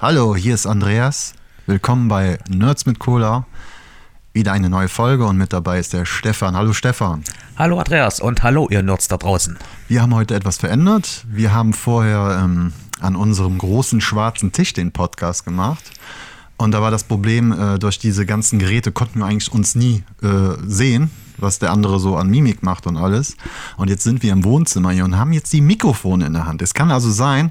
Hallo, hier ist Andreas. Willkommen bei Nerds mit Cola. Wieder eine neue Folge und mit dabei ist der Stefan. Hallo Stefan. Hallo Andreas und hallo ihr Nerds da draußen. Wir haben heute etwas verändert. Wir haben vorher ähm, an unserem großen schwarzen Tisch den Podcast gemacht. Und da war das Problem, äh, durch diese ganzen Geräte konnten wir eigentlich uns nie äh, sehen, was der andere so an Mimik macht und alles. Und jetzt sind wir im Wohnzimmer hier und haben jetzt die Mikrofone in der Hand. Es kann also sein,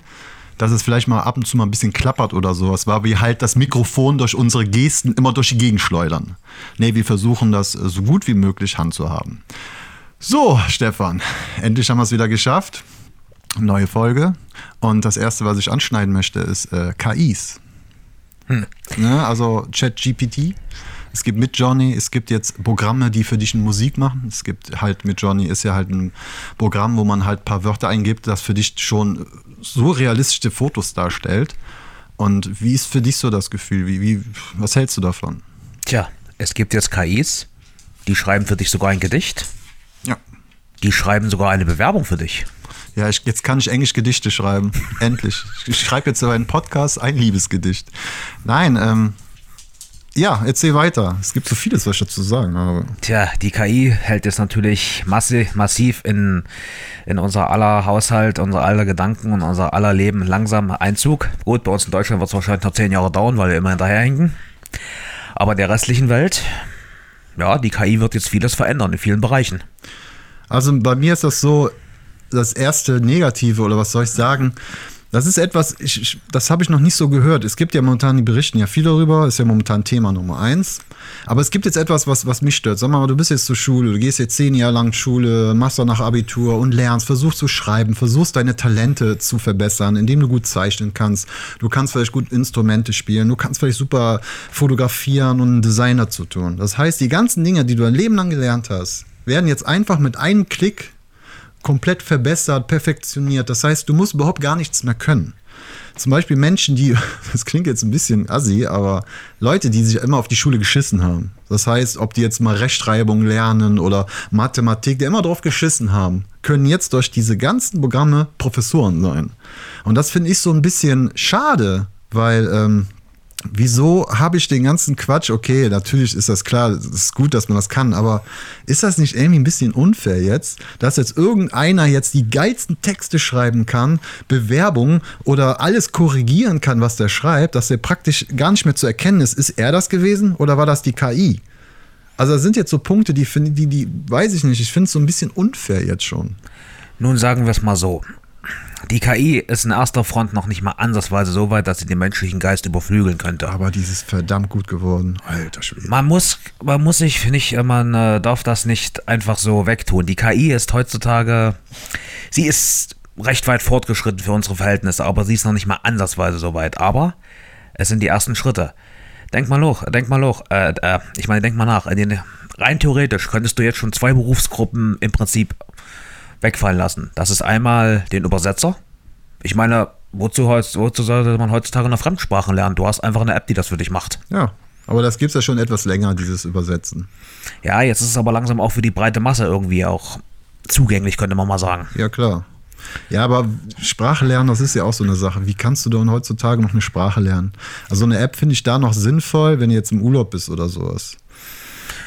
dass es vielleicht mal ab und zu mal ein bisschen klappert oder sowas war, wie halt das Mikrofon durch unsere Gesten immer durch die Gegend schleudern. Nee, wir versuchen das äh, so gut wie möglich handzuhaben. So, Stefan, endlich haben wir es wieder geschafft. Neue Folge. Und das erste, was ich anschneiden möchte, ist äh, KIs. Hm. Ne, also ChatGPT. Es gibt mit Johnny, es gibt jetzt Programme, die für dich Musik machen. Es gibt halt mit Johnny ist ja halt ein Programm, wo man halt ein paar Wörter eingibt, das für dich schon so realistische Fotos darstellt. Und wie ist für dich so das Gefühl? Wie, wie, was hältst du davon? Tja, es gibt jetzt KIs, die schreiben für dich sogar ein Gedicht. Ja. Die schreiben sogar eine Bewerbung für dich. Ja, ich, jetzt kann ich Englisch Gedichte schreiben. Endlich. Ich schreibe jetzt über einen Podcast ein Liebesgedicht. Nein, ähm, ja, erzähl weiter. Es gibt so vieles, was ich dazu sagen habe. Tja, die KI hält jetzt natürlich massiv, massiv in, in unser aller Haushalt, unser aller Gedanken und unser aller Leben langsam Einzug. Gut, bei uns in Deutschland wird es wahrscheinlich noch zehn Jahre dauern, weil wir immer hinterherhinken. Aber der restlichen Welt, ja, die KI wird jetzt vieles verändern in vielen Bereichen. Also bei mir ist das so, das erste Negative oder was soll ich sagen, das ist etwas, ich, das habe ich noch nicht so gehört. Es gibt ja momentan, die berichten ja viel darüber, ist ja momentan Thema Nummer eins. Aber es gibt jetzt etwas, was, was mich stört. Sag mal, du bist jetzt zur Schule, du gehst jetzt zehn Jahre lang Schule, machst danach Abitur und lernst, versuchst zu schreiben, versuchst deine Talente zu verbessern, indem du gut zeichnen kannst. Du kannst vielleicht gut Instrumente spielen, du kannst vielleicht super fotografieren und einen Designer zu tun. Das heißt, die ganzen Dinge, die du dein Leben lang gelernt hast, werden jetzt einfach mit einem Klick komplett verbessert, perfektioniert. Das heißt, du musst überhaupt gar nichts mehr können. Zum Beispiel Menschen, die, das klingt jetzt ein bisschen assi, aber Leute, die sich immer auf die Schule geschissen haben. Das heißt, ob die jetzt mal Rechtschreibung lernen oder Mathematik, die immer drauf geschissen haben, können jetzt durch diese ganzen Programme Professoren sein. Und das finde ich so ein bisschen schade, weil ähm, wieso habe ich den ganzen Quatsch? Okay, natürlich ist das klar, es ist gut, dass man das kann, aber ist das nicht irgendwie ein bisschen unfair jetzt, dass jetzt irgendeiner jetzt die geilsten Texte schreiben kann, Bewerbungen oder alles korrigieren kann, was der schreibt, dass er praktisch gar nicht mehr zu erkennen ist, ist er das gewesen oder war das die KI? Also das sind jetzt so Punkte, die finde die, die weiß ich nicht, ich finde es so ein bisschen unfair jetzt schon. Nun sagen wir es mal so. Die KI ist in erster Front noch nicht mal ansatzweise so weit, dass sie den menschlichen Geist überflügeln könnte. Aber die ist verdammt gut geworden. Alter Schwede. Man muss, man muss sich, finde ich, man äh, darf das nicht einfach so wegtun. Die KI ist heutzutage, sie ist recht weit fortgeschritten für unsere Verhältnisse, aber sie ist noch nicht mal ansatzweise so weit. Aber es sind die ersten Schritte. Denk mal hoch, denk mal hoch. Äh, äh, ich meine, denk mal nach. Den, rein theoretisch könntest du jetzt schon zwei Berufsgruppen im Prinzip wegfallen lassen. Das ist einmal den Übersetzer. Ich meine, wozu, wozu sollte man heutzutage eine Fremdsprache lernen? Du hast einfach eine App, die das für dich macht. Ja, aber das gibt es ja schon etwas länger, dieses Übersetzen. Ja, jetzt ist es aber langsam auch für die breite Masse irgendwie auch zugänglich, könnte man mal sagen. Ja, klar. Ja, aber Sprache lernen, das ist ja auch so eine Sache. Wie kannst du denn heutzutage noch eine Sprache lernen? Also eine App finde ich da noch sinnvoll, wenn du jetzt im Urlaub bist oder sowas.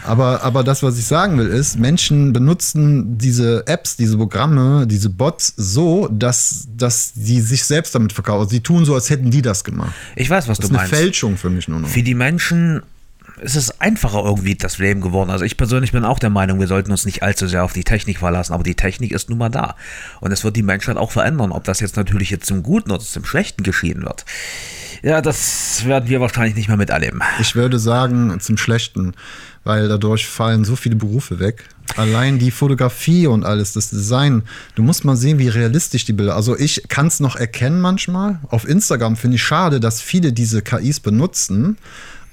Aber, aber das, was ich sagen will, ist, Menschen benutzen diese Apps, diese Programme, diese Bots so, dass, dass sie sich selbst damit verkaufen. Sie tun so, als hätten die das gemacht. Ich weiß, was das du meinst. Das ist eine Fälschung für mich nur noch. Für die Menschen ist es einfacher irgendwie das Leben geworden. Also ich persönlich bin auch der Meinung, wir sollten uns nicht allzu sehr auf die Technik verlassen, aber die Technik ist nun mal da. Und es wird die Menschheit auch verändern. Ob das jetzt natürlich jetzt zum Guten oder zum Schlechten geschehen wird. Ja, das werden wir wahrscheinlich nicht mehr miterleben. Ich würde sagen, zum Schlechten weil dadurch fallen so viele Berufe weg. Allein die Fotografie und alles, das Design, du musst mal sehen, wie realistisch die Bilder. Also ich kann es noch erkennen manchmal. Auf Instagram finde ich schade, dass viele diese KIs benutzen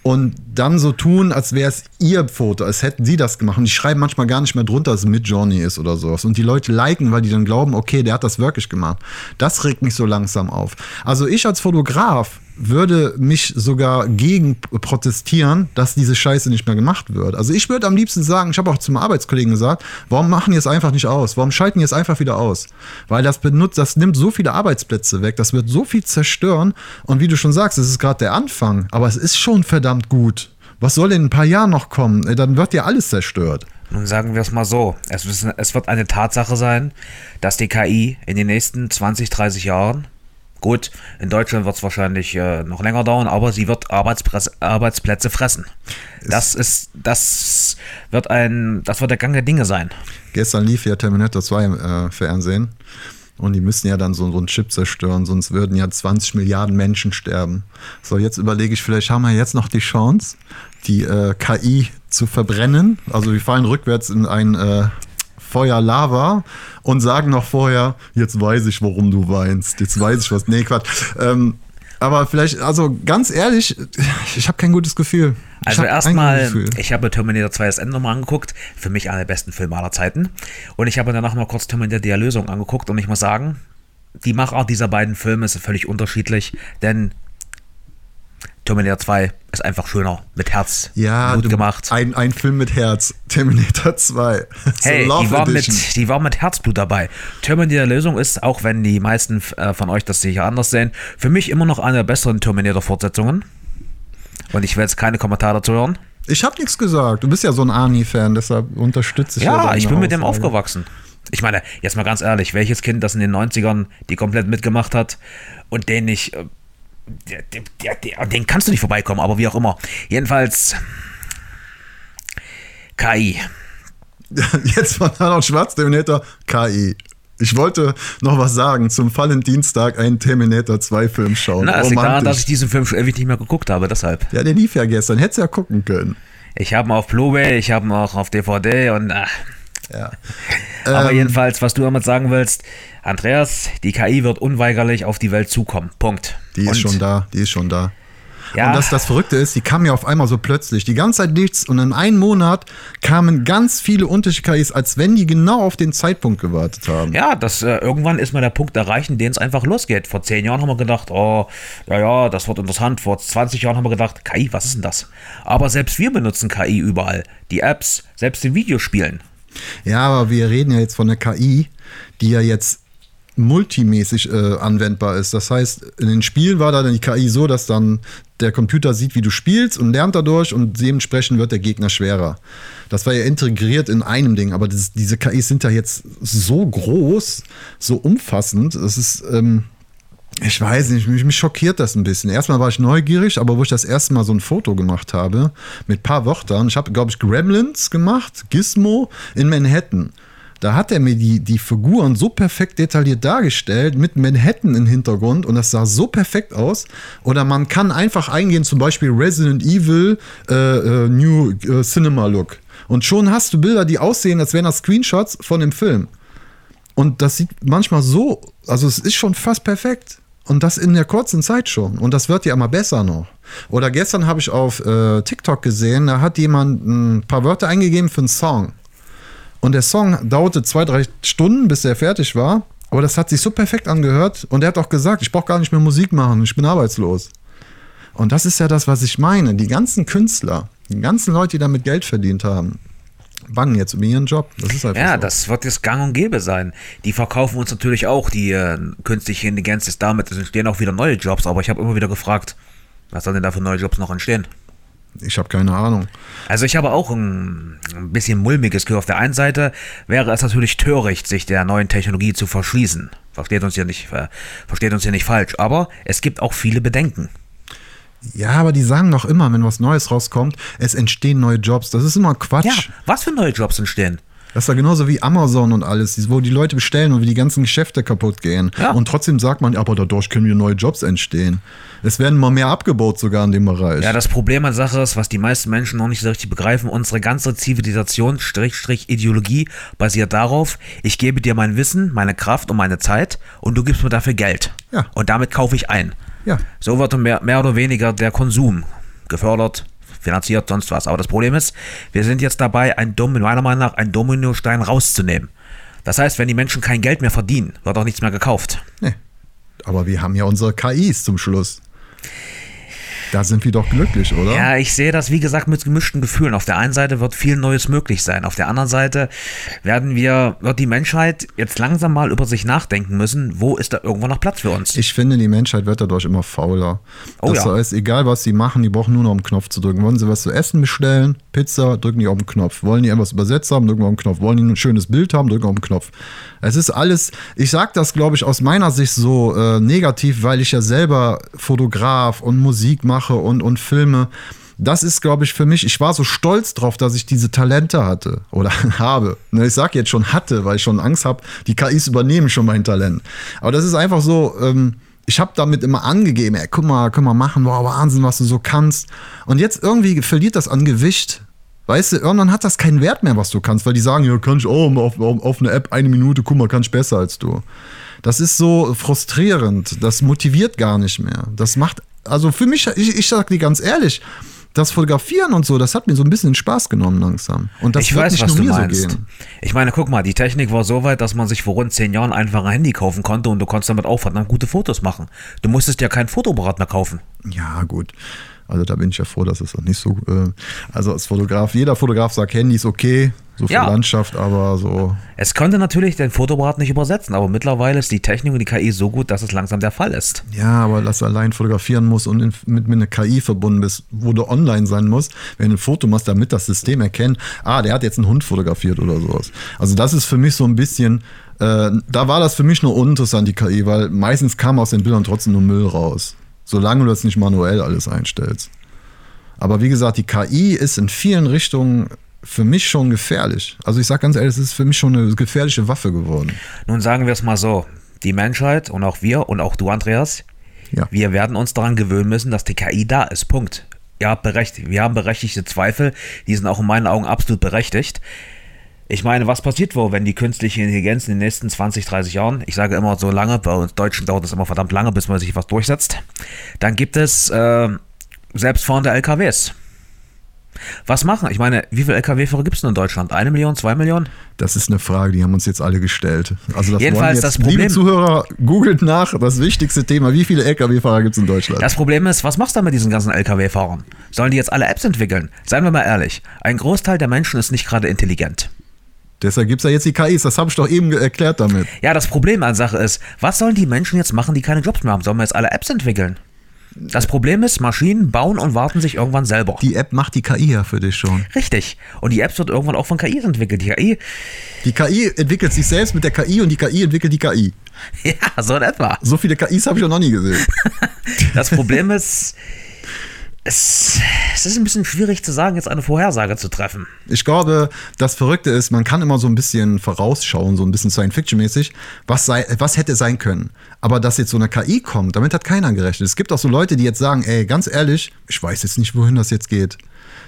und dann so tun, als wäre es ihr Foto, als hätten sie das gemacht. Und die schreiben manchmal gar nicht mehr drunter, dass es mit Johnny ist oder sowas. Und die Leute liken, weil die dann glauben, okay, der hat das wirklich gemacht. Das regt mich so langsam auf. Also ich als Fotograf würde mich sogar gegen protestieren, dass diese Scheiße nicht mehr gemacht wird. Also ich würde am liebsten sagen, ich habe auch zum Arbeitskollegen gesagt, warum machen die es einfach nicht aus? Warum schalten die es einfach wieder aus? Weil das benutzt, das nimmt so viele Arbeitsplätze weg, das wird so viel zerstören. Und wie du schon sagst, es ist gerade der Anfang, aber es ist schon verdammt gut. Was soll in ein paar Jahren noch kommen? Dann wird ja alles zerstört. Nun sagen wir es mal so, es wird eine Tatsache sein, dass die KI in den nächsten 20, 30 Jahren Gut, in Deutschland wird es wahrscheinlich äh, noch länger dauern, aber sie wird Arbeitsplätze fressen. Das ist, das wird ein, das wird der Gang der Dinge sein. Gestern lief ja Terminator 2 im äh, Fernsehen und die müssen ja dann so, so einen Chip zerstören, sonst würden ja 20 Milliarden Menschen sterben. So, jetzt überlege ich, vielleicht haben wir jetzt noch die Chance, die äh, KI zu verbrennen. Also wir fallen rückwärts in ein äh, Feuer Lava und sagen noch vorher, jetzt weiß ich, warum du weinst. Jetzt weiß ich was. Nee, Quatsch. Ähm, aber vielleicht, also ganz ehrlich, ich habe kein gutes Gefühl. Ich also erstmal, ich habe Terminator 2 das Ende nochmal angeguckt. Für mich einer der besten Filme aller Zeiten. Und ich habe danach mal kurz Terminator die Erlösung angeguckt und ich muss sagen, die Machart dieser beiden Filme ist völlig unterschiedlich, denn Terminator 2 ist einfach schöner, mit Herz ja, gut gemacht. Ein, ein Film mit Herz, Terminator 2. Hey, die war, mit, die war mit Herzblut dabei. Terminator Lösung ist, auch wenn die meisten äh, von euch das sicher anders sehen, für mich immer noch eine der besseren Terminator-Fortsetzungen. Und ich will jetzt keine Kommentare dazu hören. Ich habe nichts gesagt. Du bist ja so ein Arnie-Fan, deshalb unterstütze ich ja. Ja, ich bin mit dem aufgewachsen. Ich meine, jetzt mal ganz ehrlich, welches Kind, das in den 90ern die komplett mitgemacht hat und den nicht äh, der, der, der, den kannst du nicht vorbeikommen, aber wie auch immer. Jedenfalls KI. Jetzt von Arnold Schwarzenegger KI. Ich wollte noch was sagen zum Valentinstag einen Terminator 2 Film schauen. Na, liegt daran, dass ich diesen Film schon ewig nicht mehr geguckt habe, deshalb. Ja, der lief ja gestern, hättest ja gucken können. Ich habe ihn auf Blu-ray, ich habe ihn auch auf DVD und ach. Ja. Aber ähm, jedenfalls, was du damit sagen willst, Andreas, die KI wird unweigerlich auf die Welt zukommen. Punkt. Die ist und schon da, die ist schon da. Ja. Und das, das Verrückte ist, die kam ja auf einmal so plötzlich. Die ganze Zeit nichts und in einem Monat kamen ganz viele unterschiedliche KIs, als wenn die genau auf den Zeitpunkt gewartet haben. Ja, das, äh, irgendwann ist mal der Punkt erreicht, in dem es einfach losgeht. Vor zehn Jahren haben wir gedacht, oh, ja, ja, das wird interessant. Vor 20 Jahren haben wir gedacht, KI, was ist denn das? Aber selbst wir benutzen KI überall. Die Apps, selbst in Videospielen. Ja, aber wir reden ja jetzt von der KI, die ja jetzt multimäßig äh, anwendbar ist. Das heißt, in den Spielen war dann die KI so, dass dann der Computer sieht, wie du spielst und lernt dadurch und dementsprechend wird der Gegner schwerer. Das war ja integriert in einem Ding, aber das, diese KIs sind ja jetzt so groß, so umfassend. Das ist, ähm, ich weiß nicht, mich, mich, schockiert das ein bisschen. Erstmal war ich neugierig, aber wo ich das erste Mal so ein Foto gemacht habe mit ein paar Wörtern, ich habe, glaube ich, Gremlins gemacht, Gizmo in Manhattan. Da hat er mir die, die Figuren so perfekt detailliert dargestellt, mit Manhattan im Hintergrund und das sah so perfekt aus. Oder man kann einfach eingehen, zum Beispiel Resident Evil äh, äh, New äh, Cinema Look. Und schon hast du Bilder, die aussehen, als wären das Screenshots von dem Film. Und das sieht manchmal so, also es ist schon fast perfekt. Und das in der kurzen Zeit schon. Und das wird ja immer besser noch. Oder gestern habe ich auf äh, TikTok gesehen, da hat jemand ein paar Wörter eingegeben für einen Song. Und der Song dauerte zwei, drei Stunden, bis er fertig war. Aber das hat sich so perfekt angehört. Und er hat auch gesagt, ich brauche gar nicht mehr Musik machen, ich bin arbeitslos. Und das ist ja das, was ich meine. Die ganzen Künstler, die ganzen Leute, die damit Geld verdient haben, bangen jetzt um ihren Job. Das einfach ja, so. das wird jetzt gang und gäbe sein. Die verkaufen uns natürlich auch die äh, künstliche Intelligenz ist damit. Es entstehen auch wieder neue Jobs, aber ich habe immer wieder gefragt, was soll denn da für neue Jobs noch entstehen? Ich habe keine Ahnung. Also ich habe auch ein, ein bisschen mulmiges Gefühl. Auf der einen Seite wäre es natürlich töricht, sich der neuen Technologie zu verschließen. Versteht uns ja nicht, äh, versteht uns ja nicht falsch. Aber es gibt auch viele Bedenken. Ja, aber die sagen doch immer, wenn was Neues rauskommt, es entstehen neue Jobs. Das ist immer Quatsch. Ja, was für neue Jobs entstehen? Das ist ja genauso wie Amazon und alles, wo die Leute bestellen und wie die ganzen Geschäfte kaputt gehen. Ja. Und trotzdem sagt man, aber dadurch können wir neue Jobs entstehen. Es werden mal mehr abgebaut sogar in dem Bereich. Ja, das Problem an Sache ist, was die meisten Menschen noch nicht so richtig begreifen, unsere ganze Zivilisation, Strich, Strich, Ideologie basiert darauf, ich gebe dir mein Wissen, meine Kraft und meine Zeit und du gibst mir dafür Geld. Ja. Und damit kaufe ich ein. Ja. So wird mehr, mehr oder weniger der Konsum gefördert, finanziert, sonst was. Aber das Problem ist, wir sind jetzt dabei, ein Dom, meiner Meinung nach, einen Dominostein rauszunehmen. Das heißt, wenn die Menschen kein Geld mehr verdienen, wird auch nichts mehr gekauft. Nee. Aber wir haben ja unsere KIs zum Schluss. Da sind wir doch glücklich, oder? Ja, ich sehe das, wie gesagt, mit gemischten Gefühlen. Auf der einen Seite wird viel Neues möglich sein. Auf der anderen Seite werden wir, wird die Menschheit jetzt langsam mal über sich nachdenken müssen, wo ist da irgendwo noch Platz für uns? Ich finde, die Menschheit wird dadurch immer fauler. Oh das ja. heißt, egal was sie machen, die brauchen nur noch den Knopf zu drücken. Wollen sie was zu essen bestellen, Pizza, drücken die auf den Knopf. Wollen die etwas übersetzt haben, drücken auf den Knopf. Wollen die ein schönes Bild haben, drücken auf den Knopf. Es ist alles, ich sage das, glaube ich, aus meiner Sicht so äh, negativ, weil ich ja selber Fotograf und Musik mache und, und Filme. Das ist, glaube ich, für mich, ich war so stolz drauf, dass ich diese Talente hatte oder habe. Ne, Ich sage jetzt schon hatte, weil ich schon Angst habe, die KIs übernehmen schon mein Talent. Aber das ist einfach so, ähm, ich habe damit immer angegeben, ey, guck mal, können wir machen, wow, Wahnsinn, was du so kannst. Und jetzt irgendwie verliert das an Gewicht. Weißt du, irgendwann hat das keinen Wert mehr, was du kannst, weil die sagen, ja, kann ich auch auf, auf, auf eine App eine Minute, guck mal, kann ich besser als du. Das ist so frustrierend, das motiviert gar nicht mehr. Das macht, also für mich, ich, ich sag dir ganz ehrlich, das Fotografieren und so, das hat mir so ein bisschen Spaß genommen langsam. Und das ich wird weiß, nicht was nur du mir meinst. so gehen. Ich meine, guck mal, die Technik war so weit, dass man sich vor rund zehn Jahren einfach ein Handy kaufen konnte und du konntest damit auch verdammt gute Fotos machen. Du musstest ja kein Fotoapparat mehr kaufen. Ja, gut. Also da bin ich ja froh, dass es noch nicht so. Äh, also als Fotograf, jeder Fotograf sagt, Handy ist okay, so für Ja. Landschaft, aber so. Es konnte natürlich den Fotoapparat nicht übersetzen, aber mittlerweile ist die Technik und die KI so gut, dass es langsam der Fall ist. Ja, aber dass du allein fotografieren musst und in, mit, mit einer KI verbunden bist, wo du online sein musst, wenn du ein Foto machst, damit das System erkennt, ah, der hat jetzt einen Hund fotografiert oder sowas. Also das ist für mich so ein bisschen, äh, da war das für mich nur uninteressant, die KI, weil meistens kam aus den Bildern trotzdem nur Müll raus. Solange du das nicht manuell alles einstellst. Aber wie gesagt, die KI ist in vielen Richtungen für mich schon gefährlich. Also ich sag ganz ehrlich, es ist für mich schon eine gefährliche Waffe geworden. Nun sagen wir es mal so: Die Menschheit und auch wir und auch du, Andreas, Ja. wir werden uns daran gewöhnen müssen, dass die KI da ist. Punkt. Ihr habt berechtigt. Wir haben berechtigte Zweifel. Die sind auch in meinen Augen absolut berechtigt. Ich meine, was passiert wohl, wenn die künstliche Intelligenz in den nächsten 20, 30 Jahren, ich sage immer so lange, bei uns Deutschen dauert es immer verdammt lange, bis man sich was durchsetzt, dann gibt es äh, selbstfahrende LKWs. Was machen? Ich meine, wie viele LKW-Fahrer gibt es denn in Deutschland? Eine Million, zwei Millionen? Das ist eine Frage, die haben uns jetzt alle gestellt. Also das Jedenfalls jetzt, das Problem- Liebe Zuhörer, googelt nach, das wichtigste Thema, wie viele Lkw-Fahrer gibt es in Deutschland? Das Problem ist, was machst du mit diesen ganzen LKW-Fahrern? Sollen die jetzt alle Apps entwickeln? Seien wir mal ehrlich, ein Großteil der Menschen ist nicht gerade intelligent. Deshalb gibt es ja jetzt die KIs, das habe ich doch eben erklärt damit. Ja, das Problem an Sache ist, was sollen die Menschen jetzt machen, die keine Jobs mehr haben? Sollen wir jetzt alle Apps entwickeln? Das Problem ist, Maschinen bauen und warten sich irgendwann selber. Die App macht die KI ja für dich schon. Richtig. Und die Apps wird irgendwann auch von KIs entwickelt. Die KI, Die KI entwickelt sich selbst mit der KI und die KI entwickelt die KI. ja, so in etwa. So viele KIs habe ich noch nie gesehen. Das Problem ist, es, es ist ein bisschen schwierig zu sagen, jetzt eine Vorhersage zu treffen. Ich glaube, das Verrückte ist, man kann immer so ein bisschen vorausschauen, so ein bisschen Science-Fiction-mäßig, was, was hätte sein können. Aber dass jetzt so eine KI kommt, damit hat keiner gerechnet. Es gibt auch so Leute, die jetzt sagen, ey, ganz ehrlich, ich weiß jetzt nicht, wohin das jetzt geht.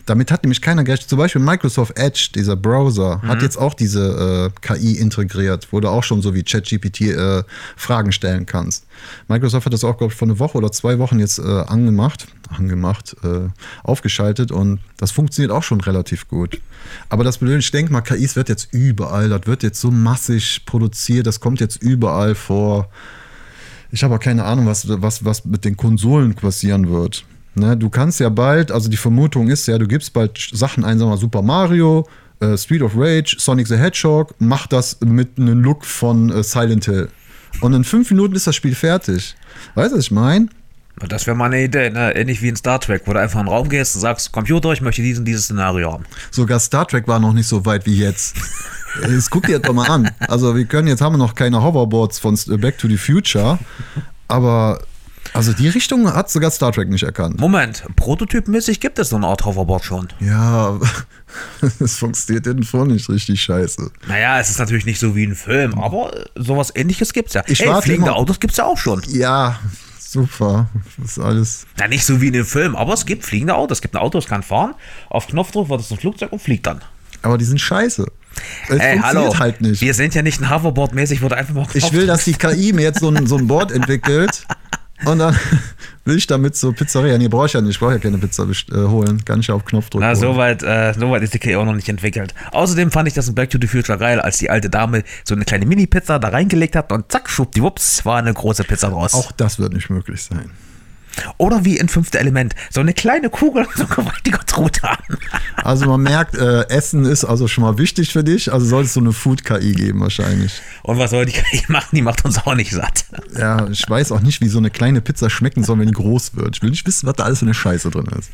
Damit hat nämlich keiner gerechnet. Zum Beispiel Microsoft Edge, dieser Browser, hat jetzt auch diese äh, KI integriert, wo du auch schon so wie ChatGPT äh, Fragen stellen kannst. Microsoft hat das auch, glaube ich, vor einer Woche oder zwei Wochen jetzt äh, angemacht, angemacht, äh, aufgeschaltet und das funktioniert auch schon relativ gut. Aber das Blöde, ich denke mal, KIs wird jetzt überall, das wird jetzt so massig produziert, das kommt jetzt überall vor. Ich habe auch keine Ahnung, was, was, was mit den Konsolen passieren wird. Ne, du kannst ja bald, also die Vermutung ist ja, du gibst bald Sachen ein, sagen wir mal Super Mario, äh, Street of Rage, Sonic the Hedgehog, mach das mit einem Look von äh, Silent Hill. Und in fünf Minuten ist das Spiel fertig. Weißt du, was ich meine? Das wäre mal eine Idee, ne? ähnlich wie in Star Trek, wo du einfach in den Raum gehst und sagst, Computer, ich möchte diesen, dieses Szenario haben. Sogar Star Trek war noch nicht so weit wie jetzt. Das guck dir jetzt doch mal an. Also wir können jetzt haben wir noch keine Hoverboards von Back to the Future, aber also die Richtung hat sogar Star Trek nicht erkannt. Moment, prototypmäßig gibt es so eine Art Hoverboard schon. Ja, es funktioniert jedenfalls nicht richtig scheiße. Naja, es ist natürlich nicht so wie ein Film, aber äh, sowas ähnliches gibt's ja. Ich Ey, warte fliegende immer- Autos gibt's ja auch schon. Ja, super. Das ist alles. Na, nicht so wie in dem Film, aber es gibt fliegende Autos. Es gibt ein Auto, das kann fahren, auf Knopfdruck wird es ein Flugzeug und fliegt dann. Aber die sind scheiße. Es Ey, funktioniert hallo, halt nicht. wir sind ja nicht ein Hoverboard-mäßig, du einfach mal Ich will, dass die KI mir jetzt so ein, so ein Board entwickelt und dann will ich damit so Pizzeria. Nee, brauche ich ja nicht. Ich brauche ja keine Pizza äh, holen. Kann ich ja auf Knopfdruck Na, holen. soweit äh, so weit ist die KI auch noch nicht entwickelt. Außerdem fand ich das in Back to the Future geil, als die alte Dame so eine kleine Mini-Pizza da reingelegt hat und zack, schwuppdiwupps, war eine große Pizza draus. Auch das wird nicht möglich sein. Oder wie in Fünfte Element, so eine kleine Kugel und so ein gewaltiger Truthahn. Also man merkt, äh, Essen ist also schon mal wichtig für dich, also solltest du eine Food-KI geben wahrscheinlich. Und was soll die KI machen? Die macht uns auch nicht satt. Ja, ich weiß auch nicht, wie so eine kleine Pizza schmecken soll, wenn die groß wird. Ich will nicht wissen, was da alles für eine Scheiße drin ist.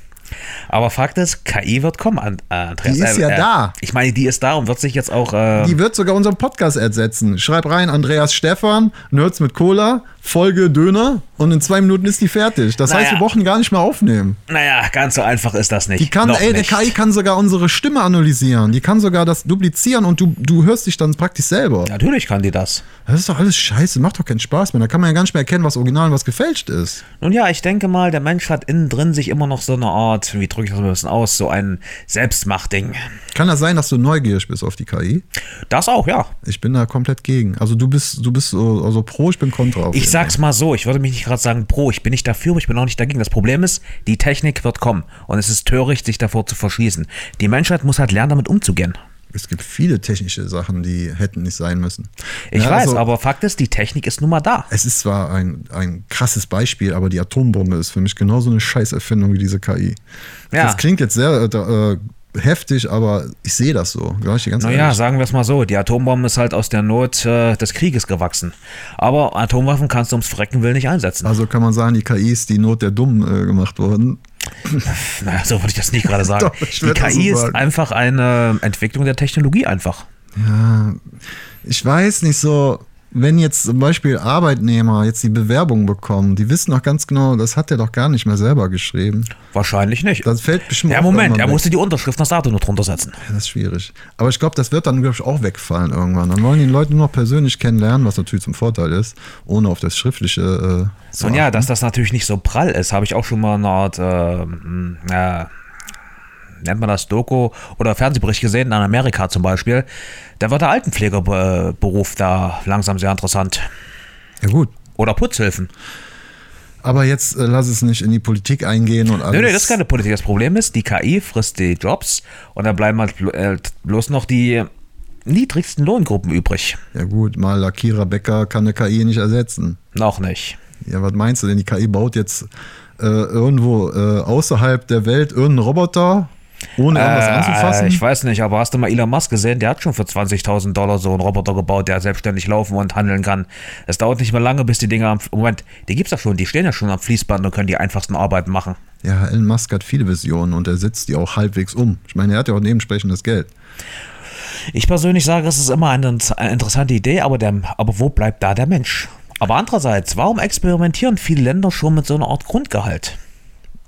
Aber Fakt ist, KI wird kommen, äh, Andreas. Die ist ja da. Ich meine, die ist da und wird sich jetzt auch. Äh, Die wird sogar unseren Podcast ersetzen. Schreib rein, Andreas Stefan, Nerds mit Cola, Folge Döner und in zwei Minuten ist die fertig. Das heißt, Naja. wir brauchen gar nicht mehr aufnehmen. naja, ganz so einfach ist das nicht. Die kann, Noch ey, nicht. der KI kann sogar unsere Stimme analysieren. Die kann sogar das duplizieren und du, du hörst dich dann praktisch selber. Natürlich kann die das. Das ist doch alles scheiße, macht doch keinen Spaß mehr. Da kann man ja gar nicht mehr erkennen, was original und was gefälscht ist. Nun ja, ich denke mal, der Mensch hat innen drin sich immer noch so eine Art, wie drücke ich das ein bisschen aus, so ein Selbstmachtding. Kann das sein, dass du neugierig bist auf die KI? Das auch, ja. Ich bin da komplett gegen. Also du bist, du bist so also pro, ich bin kontra. Ich jeden sag's mal so, ich würde mich nicht gerade sagen pro, ich bin nicht dafür, aber ich bin auch nicht dagegen. Das Problem ist, die Technik wird kommen und es ist töricht, sich davor zu verschließen. Die Menschheit muss halt lernen, damit umzugehen. Es gibt viele technische Sachen, die hätten nicht sein müssen. Ich Ja, weiß, also- aber Fakt ist, die Technik ist nun mal da. Es ist zwar ein, ein krasses Beispiel, aber die Atombombe ist für mich genauso eine Scheißerfindung wie diese KI. Ja. Das klingt jetzt sehr äh, heftig, aber ich sehe das so. Ich dir ganz Naja, sagen wir es mal so, die Atombombe ist halt aus der Not äh, des Krieges gewachsen. Aber Atomwaffen kannst du ums Frecken will nicht einsetzen. Also kann man sagen, die KI ist die Not der Dummen äh, gemacht worden. Naja, so würde ich das nicht gerade sagen. Doch, die KI so ist sagen. einfach eine Entwicklung der Technologie einfach. Ich weiß nicht so, wenn jetzt zum Beispiel Arbeitnehmer jetzt die Bewerbung bekommen, die wissen doch ganz genau, das hat er doch gar nicht mehr selber geschrieben. Wahrscheinlich nicht. Das fällt bestimmt ja, Moment, er weg. musste die Unterschrift nach Datum noch drunter setzen. Das ist schwierig. Aber ich glaube, das wird dann, glaube ich, auch wegfallen irgendwann. Dann wollen die Leute nur noch persönlich kennenlernen, was natürlich zum Vorteil ist, ohne auf das Schriftliche äh, zu Und ja, dass das natürlich nicht so prall ist, habe ich auch schon mal eine Art, äh, äh, nennt man das Doku oder Fernsehbericht gesehen, in Amerika zum Beispiel. Da wird der Altenpflegerberuf da langsam sehr interessant. Ja gut. Oder Putzhilfen. Aber jetzt äh, lass es nicht in die Politik eingehen und alles. Nö, nö, das ist keine Politik. Das Problem ist, die KI frisst die Jobs und da bleiben halt äh, bloß noch die niedrigsten Lohngruppen übrig. Ja gut, mal Lackierer Bäcker kann eine KI nicht ersetzen. Noch nicht. Ja, was meinst du denn? Die KI baut jetzt äh, irgendwo äh, außerhalb der Welt irgendeinen Roboter, ohne irgendwas anzufassen? Äh, ich weiß nicht, aber hast du mal Elon Musk gesehen? Der hat schon für 20.000 Dollar so einen Roboter gebaut, der selbstständig laufen und handeln kann. Es dauert nicht mehr lange, bis die Dinger am. Moment, die gibt's ja schon, die stehen ja schon am Fließband und können die einfachsten Arbeiten machen. ja, Elon Musk hat viele Visionen und er setzt die auch halbwegs um. Ich meine, er hat ja auch dementsprechendes Geld. Ich persönlich sage, es ist immer eine, eine interessante Idee, aber, der, aber wo bleibt da der Mensch? Aber andererseits, warum experimentieren viele Länder schon mit so einer Art Grundgehalt?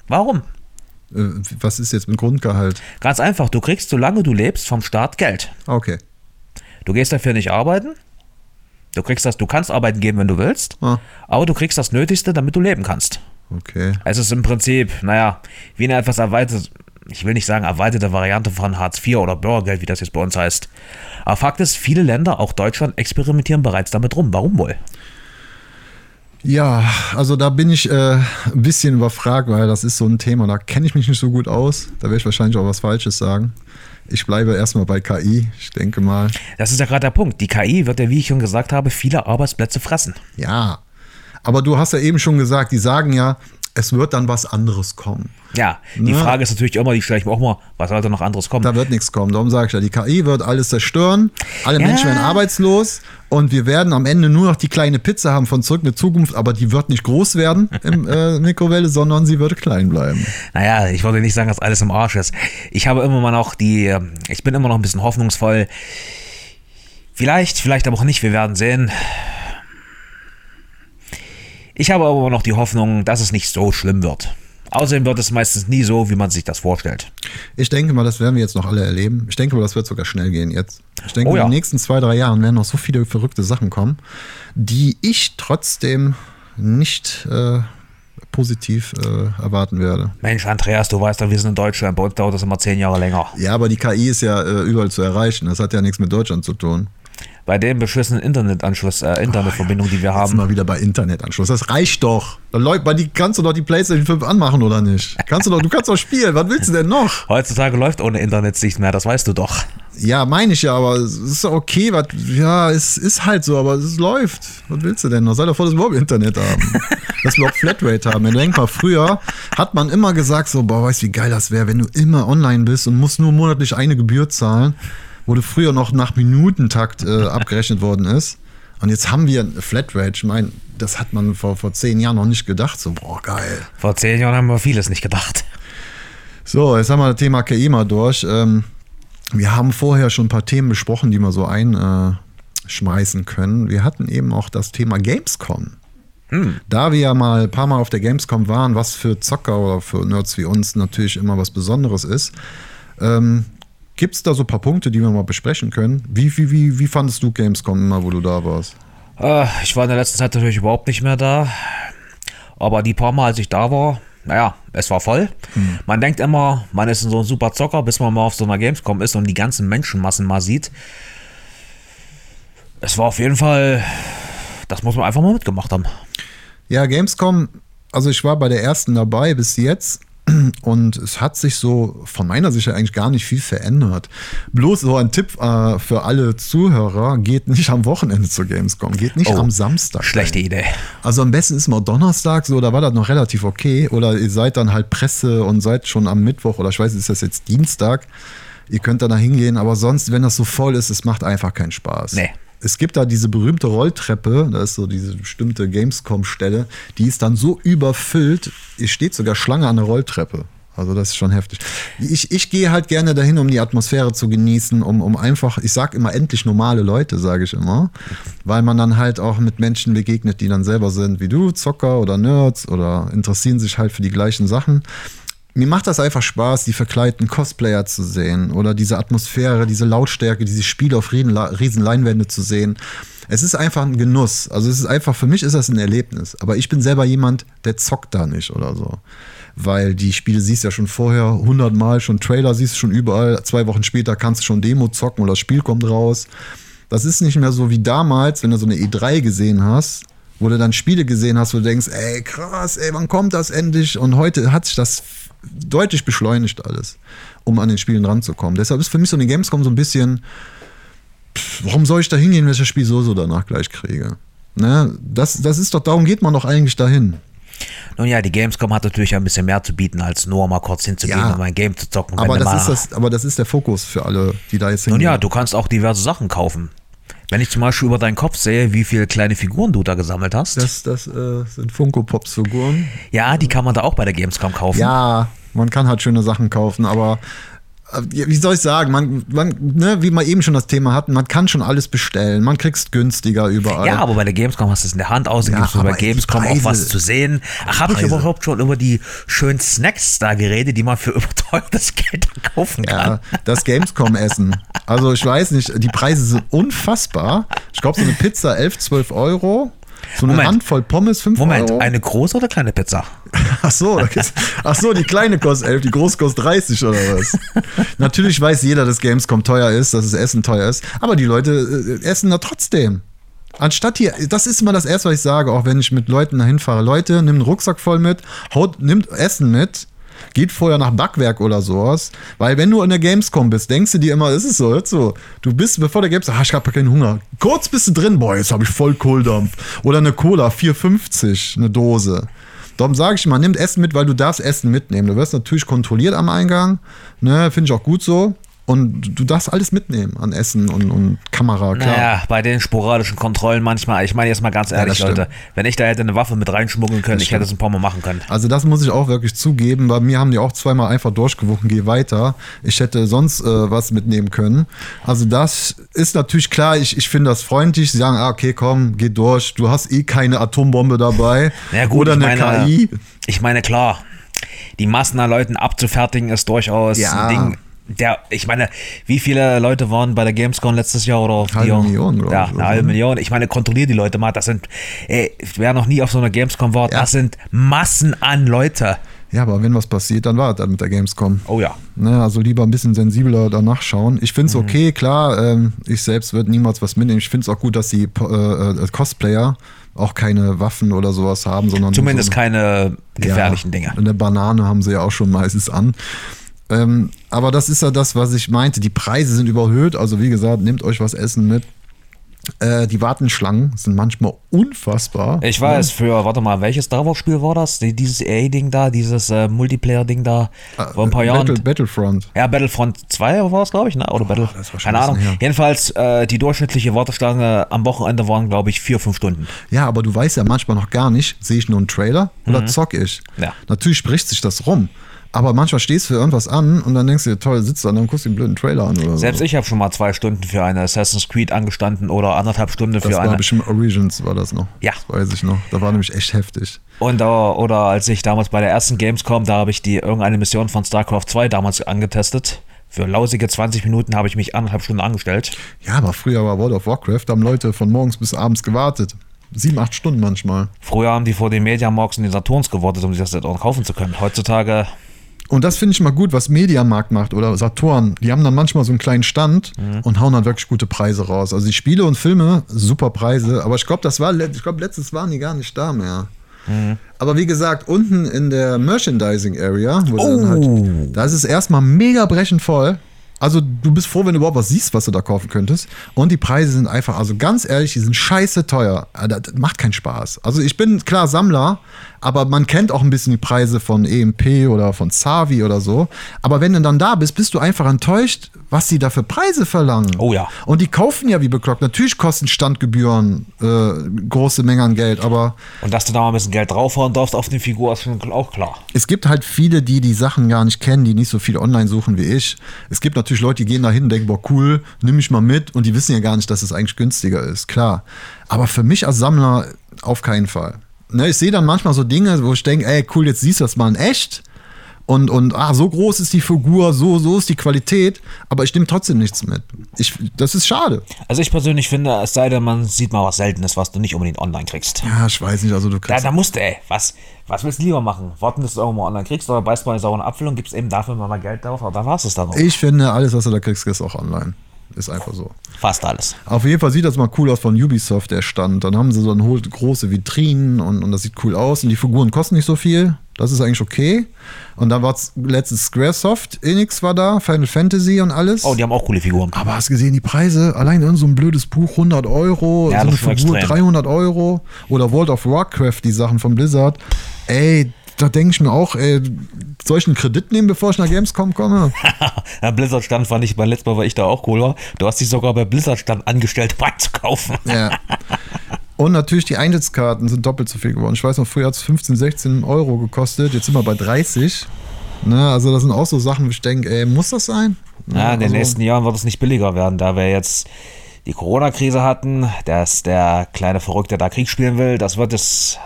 Warum? Äh, was ist jetzt mit Grundgehalt? Ganz einfach, du kriegst, solange du lebst, vom Staat Geld. Okay. Du gehst dafür nicht arbeiten. Du kriegst das, du kannst arbeiten gehen, wenn du willst, Ah. aber du kriegst das Nötigste, damit du leben kannst. Okay. Es ist im Prinzip, naja, wie eine etwas erweiterte, ich will nicht sagen erweiterte Variante von Hartz IV oder Bürgergeld, wie das jetzt bei uns heißt. Aber Fakt ist, viele Länder, auch Deutschland, experimentieren bereits damit rum. Warum wohl? Ja, also da bin ich äh, ein bisschen überfragt, weil das ist so ein Thema, da kenne ich mich nicht so gut aus. Da werde ich wahrscheinlich auch was Falsches sagen. Ich bleibe erstmal bei KI. Ich denke mal, Das ist ja gerade der Punkt. Die KI wird ja, wie ich schon gesagt habe, viele Arbeitsplätze fressen. ja. Aber du hast ja eben schon gesagt, die sagen ja, es wird dann was anderes kommen. Ja, die Na. Frage ist natürlich immer, die stelle ich mir auch mal, was sollte noch anderes kommen? Da wird nichts kommen. Darum sage ich ja, die KI wird alles zerstören. Alle Ja. Menschen werden arbeitslos und wir werden am Ende nur noch die kleine Pizza haben von Zurück mit Zukunft, aber die wird nicht groß werden im äh, Mikrowelle, sondern sie wird klein bleiben. Naja, ich wollte nicht sagen, dass alles im Arsch ist. Ich habe immer mal noch die, ähm, ich bin immer noch ein bisschen hoffnungsvoll. Vielleicht, vielleicht aber auch nicht, wir werden sehen. Ich habe aber noch die Hoffnung, dass es nicht so schlimm wird. Außerdem wird es meistens nie so, wie man sich das vorstellt. Ich denke mal, das werden wir jetzt noch alle erleben. Ich denke mal, das wird sogar schnell gehen jetzt. Ich denke, Oh ja. in den nächsten zwei, drei Jahren werden noch so viele verrückte Sachen kommen, die ich trotzdem nicht äh, positiv äh, erwarten werde. Mensch, Andreas, du weißt doch, wir sind in Deutschland, bei uns dauert das immer zehn Jahre länger. Ja, aber die KI ist ja äh, überall zu erreichen. Das hat ja nichts mit Deutschland zu tun. Bei dem beschissenen Internetanschluss, äh, Internetverbindung, die wir Jetzt haben. mal wieder bei Internetanschluss. Das reicht doch. Da läuft, bei die kannst du doch die PlayStation 5 anmachen oder nicht? Kannst du doch, du kannst doch spielen. Was willst du denn noch? Heutzutage läuft ohne Internet nichts mehr, das weißt du doch. Ja, meine ich ja, aber es ist okay. Was, ja, es ist halt so, aber es läuft. Was willst du denn noch? Sei doch froh, dass wir überhaupt Internet haben. dass wir überhaupt Flatrate haben. Ja, denk mal, früher hat man immer gesagt, so, boah, weißt du, wie geil das wäre, wenn du immer online bist und musst nur monatlich eine Gebühr zahlen, wo du früher noch nach Minutentakt äh, abgerechnet worden ist. Und jetzt haben wir Flatrate. Ich meine, das hat man vor, vor zehn Jahren noch nicht gedacht. So, boah, geil. Vor zehn Jahren haben wir vieles nicht gedacht. So, jetzt haben wir das Thema KI mal durch. Ähm, wir haben vorher schon ein paar Themen besprochen, die wir so einschmeißen können. Wir hatten eben auch das Thema Gamescom. Da wir ja mal ein paar Mal auf der Gamescom waren, was für Zocker oder für Nerds wie uns natürlich immer was Besonderes ist, ähm, gibt es da so ein paar Punkte, die wir mal besprechen können? Wie, wie, wie, wie fandest du Gamescom immer, wo du da warst? Äh, ich war in der letzten Zeit natürlich überhaupt nicht mehr da. Aber die paar Mal, als ich da war, naja, es war voll. Man denkt immer, man ist so ein super Zocker, bis man mal auf so einer Gamescom ist und die ganzen Menschenmassen mal sieht. Es war auf jeden Fall, das muss man einfach mal mitgemacht haben. Ja, Gamescom, also ich war bei der ersten dabei bis jetzt und es hat sich so von meiner Sicht eigentlich gar nicht viel verändert. Bloß so ein Tipp äh, für alle Zuhörer, geht nicht am Wochenende zur Gamescom, geht nicht Oh, am Samstag. Schlechte Idee. Also am besten ist mal Donnerstag, so, da war das noch relativ okay. Oder ihr seid dann halt Presse und seid schon am Mittwoch oder ich weiß, ist das jetzt Dienstag. Ihr könnt dann da hingehen, aber sonst, wenn das so voll ist, es macht einfach keinen Spaß. Nee. Es gibt da diese berühmte Rolltreppe, da ist so diese bestimmte Gamescom-Stelle, die ist dann so überfüllt, es steht sogar Schlange an der Rolltreppe. Also das ist schon heftig. Ich, ich gehe halt gerne dahin, um die Atmosphäre zu genießen, um, um einfach, ich sag immer endlich normale Leute, sage ich immer, weil man dann halt auch mit Menschen begegnet, die dann selber sind wie du, Zocker oder Nerds oder interessieren sich halt für die gleichen Sachen. Mir macht das einfach Spaß, die verkleideten Cosplayer zu sehen oder diese Atmosphäre, diese Lautstärke, diese Spiele auf riesen, riesen Leinwände zu sehen. Es ist einfach ein Genuss. Also es ist einfach, für mich ist das ein Erlebnis. Aber ich bin selber jemand, der zockt da nicht oder so. Weil die Spiele siehst ja schon vorher hundertmal, schon Trailer siehst du schon überall. Zwei Wochen später kannst du schon Demo zocken oder das Spiel kommt raus. Das ist nicht mehr so wie damals, wenn du so eine E3 gesehen hast, wo du dann Spiele gesehen hast, wo du denkst, ey, krass, ey, wann kommt das endlich? Und heute hat sich das deutlich beschleunigt alles, um an den Spielen ranzukommen. Deshalb ist für mich so eine Gamescom so ein bisschen, pff, warum soll ich da hingehen, wenn ich das Spiel so so danach gleich kriege? Ne? Das, das ist doch, darum geht man doch eigentlich dahin. Nun ja, die Gamescom hat natürlich ein bisschen mehr zu bieten, als nur mal kurz hinzugehen Ja. und mal ein Game zu zocken. Aber das, ist das, aber das ist der Fokus für alle, die da jetzt Nun hingehen. ja, du kannst auch diverse Sachen kaufen. Wenn ich zum Beispiel über deinen Kopf sehe, wie viele kleine Figuren du da gesammelt hast, Das, das äh, sind Funko Pops Figuren. ja, die kann man da auch bei der Gamescom kaufen. Ja, man kann halt schöne Sachen kaufen, aber wie soll ich sagen, man, man, ne, wie wir eben schon das Thema hatten, man kann schon alles bestellen, man kriegst günstiger überall. Ja, aber bei der Gamescom hast du es in der Hand aus, Ja, gibst du bei Gamescom auch Preise- was zu sehen. Ach, habe ich überhaupt schon über die schönen Snacks da geredet, die man für überteuertes Geld dann kaufen kann? Ja, das Gamescom-Essen. Also ich weiß nicht, die Preise sind unfassbar. Ich glaube, so eine Pizza 11, 12 Euro. So eine Moment. Handvoll Pommes 5 Moment, Euro. eine große oder kleine Pizza? Ach so, ach so, die kleine kostet 11, die große kostet 30 oder was? Natürlich weiß jeder, dass Gamescom teuer ist, dass das Essen teuer ist, aber die Leute äh, essen da trotzdem. Anstatt hier, das ist immer das Erste, was ich sage, auch wenn ich mit Leuten dahin fahre. Leute, nimm einen Rucksack voll mit, haut, nimmt Essen mit, geht vorher nach Backwerk oder sowas. Weil wenn du in der Gamescom bist, denkst du dir immer, es ist so, hör zu, du bist bevor der Gamescom, ah, ich hab keinen Hunger. Kurz bist du drin, boah, jetzt habe ich voll Kohldampf. Oder eine Cola, 4,50, eine Dose. Darum sage ich mal, nimm Essen mit, weil du darfst Essen mitnehmen. Du wirst natürlich kontrolliert am Eingang, ne, finde ich auch gut so. Und du darfst alles mitnehmen an Essen und, und Kamera, klar. Naja, bei den sporadischen Kontrollen manchmal, ich meine jetzt mal ganz ehrlich, das stimmt. Leute, wenn ich da hätte eine Waffe mit reinschmuggeln können, ich hätte es ein paar Mal machen können. Also das muss ich auch wirklich zugeben. Bei mir haben die auch zweimal einfach durchgewunken, geh weiter. Ich hätte sonst äh, was mitnehmen können. Also das ist natürlich klar, ich, ich finde das freundlich. Sie sagen, ah, okay, komm, geh durch. Du hast eh keine Atombombe dabei. Ja, gut, Oder eine meine, KI. Ich meine, klar, die Massen an Leuten abzufertigen ist durchaus Ja. ein Ding. Der, ich meine, wie viele Leute waren bei der Gamescom letztes Jahr oder auf Halbe Million, glaub Ja, ich, eine halbe. Million. Ich meine, kontrollier die Leute mal. Das sind, ey, wer noch nie auf so einer Gamescom war, Ja. das sind Massen an Leute. Ja, aber wenn was passiert, dann war es dann mit der Gamescom. Oh ja. Ne, also lieber ein bisschen sensibler danach schauen. Ich finde es okay, klar, ähm, ich selbst würde niemals was mitnehmen. Ich finde es auch gut, dass die äh, äh, Cosplayer auch keine Waffen oder sowas haben, sondern Zumindest so, keine gefährlichen ja, Dinge. Eine Banane haben sie ja auch schon meistens an. Ähm, aber das ist ja das, was ich meinte. Die Preise sind überhöht. Also wie gesagt, nehmt euch was essen mit. Äh, die Wartenschlangen sind manchmal unfassbar. Ich weiß, für, warte mal, welches Star Wars-Spiel war das? Die, dieses EA-Ding da, dieses äh, Multiplayer-Ding da, vor ein paar Äh, Jahren. Battle, Battlefront. Ja, Battlefront 2 war es, glaube ich, ne? Oder Battle, war schon keine ein Ahnung. her. Jedenfalls, äh, die durchschnittliche Warteschlange am Wochenende waren, glaube ich, vier, fünf Stunden. Ja, aber du weißt ja manchmal noch gar nicht, sehe ich nur einen Trailer oder zock ich. Ja. Natürlich spricht sich das rum. Aber manchmal stehst du für irgendwas an und dann denkst du dir, toll, sitzt da und dann guckst du den blöden Trailer an oder Selbst so. ich habe schon mal zwei Stunden für eine Assassin's Creed angestanden oder anderthalb Stunden Das für war eine. bestimmt Origins, war das noch. Ja. Das weiß ich noch. Da war nämlich echt heftig. Und, äh, oder als ich damals bei der ersten Gamescom, da habe ich die irgendeine Mission von StarCraft 2 damals angetestet. Für lausige 20 Minuten habe ich mich anderthalb Stunden angestellt. Ja, aber früher war World of Warcraft, da haben Leute von morgens bis abends gewartet. Sieben, acht Stunden manchmal. Früher haben die vor den Mediamarks und den Saturns gewartet, um sich das auch kaufen zu können. Heutzutage, Und das finde ich mal gut, was Mediamarkt macht oder Saturn. Die haben dann manchmal so einen kleinen Stand und hauen dann wirklich gute Preise raus. Also die Spiele und Filme, super Preise. Aber ich glaube, das war, ich glaube, letztes waren die gar nicht da mehr. Aber wie gesagt, unten in der Merchandising Area, wo du dann halt, da ist es erstmal mega brechend voll. Also du bist froh, wenn du überhaupt was siehst, was du da kaufen könntest. Und die Preise sind einfach, also ganz ehrlich, die sind scheiße teuer. Ah, Das, macht keinen Spaß. Also ich bin klar Sammler, aber man kennt auch ein bisschen die Preise von EMP oder von Savi oder so. Aber wenn du dann da bist, bist du einfach enttäuscht, was sie da für Preise verlangen. Oh ja. Und die kaufen ja wie bekloppt. Natürlich kosten Standgebühren äh, große Mengen an Geld, aber und dass du da mal ein bisschen Geld draufhauen darfst auf die Figur, ist auch klar. es gibt halt viele, die die Sachen gar nicht kennen, die nicht so viel online suchen wie ich. Es gibt natürlich Leute, die gehen da hin denken, boah, cool, nimm mich mal mit. Und die wissen ja gar nicht, dass es eigentlich günstiger ist, klar. Aber für mich als Sammler auf keinen Fall. Ne, ich sehe dann manchmal so Dinge, wo ich denke, ey, cool, jetzt siehst du das mal in echt. Und, und ah, so groß ist die Figur, so, so ist die Qualität, aber ich nehme trotzdem nichts mit. Ich, das ist schade. Also ich persönlich finde, es sei denn, man sieht mal was Seltenes, was du nicht unbedingt online kriegst. Ja, ich weiß nicht, also du Da, kriegst. da musst du, ey, was, was willst du lieber machen? Warten, bis du irgendwo online kriegst oder beißt mal eine saure Apfel und gibst eben dafür mal mal Geld drauf, aber dann war es dann auch. Ich finde, alles, was du da kriegst, ist auch online. Ist einfach so. Fast alles. Auf jeden Fall sieht das mal cool aus von Ubisoft, der Stand. Dann haben sie so eine große Vitrinen und, und das sieht cool aus. Und die Figuren kosten nicht so viel. Das ist eigentlich okay. Und dann war letztes Squaresoft, Enix war da, Final Fantasy und alles. Oh, die haben auch coole Figuren. Aber hast gesehen, die Preise? Allein in so ein blödes Buch 100 Euro, Ja, so eine Figur extrem. 300 Euro. Oder World of Warcraft, die Sachen von Blizzard. Ey, da denke ich mir auch, ey, soll ich einen Kredit nehmen, bevor ich nach Gamescom komme? Ja, Blizzard-Stand fand ich beim letzten Mal, weil ich da auch cool war. Du hast dich sogar bei Blizzard-Stand angestellt, um einzukaufen. Ja. Und natürlich die Eintrittskarten sind doppelt so viel geworden. Ich weiß noch, früher hat es 15, 16 Euro gekostet, jetzt sind wir bei 30. Ne, also das sind auch so Sachen, wo ich denke, ey, muss das sein? Ja, in den also, nächsten Jahren wird es nicht billiger werden, da wir jetzt die Corona-Krise hatten, dass der kleine Verrückte da Krieg spielen will. Das wird es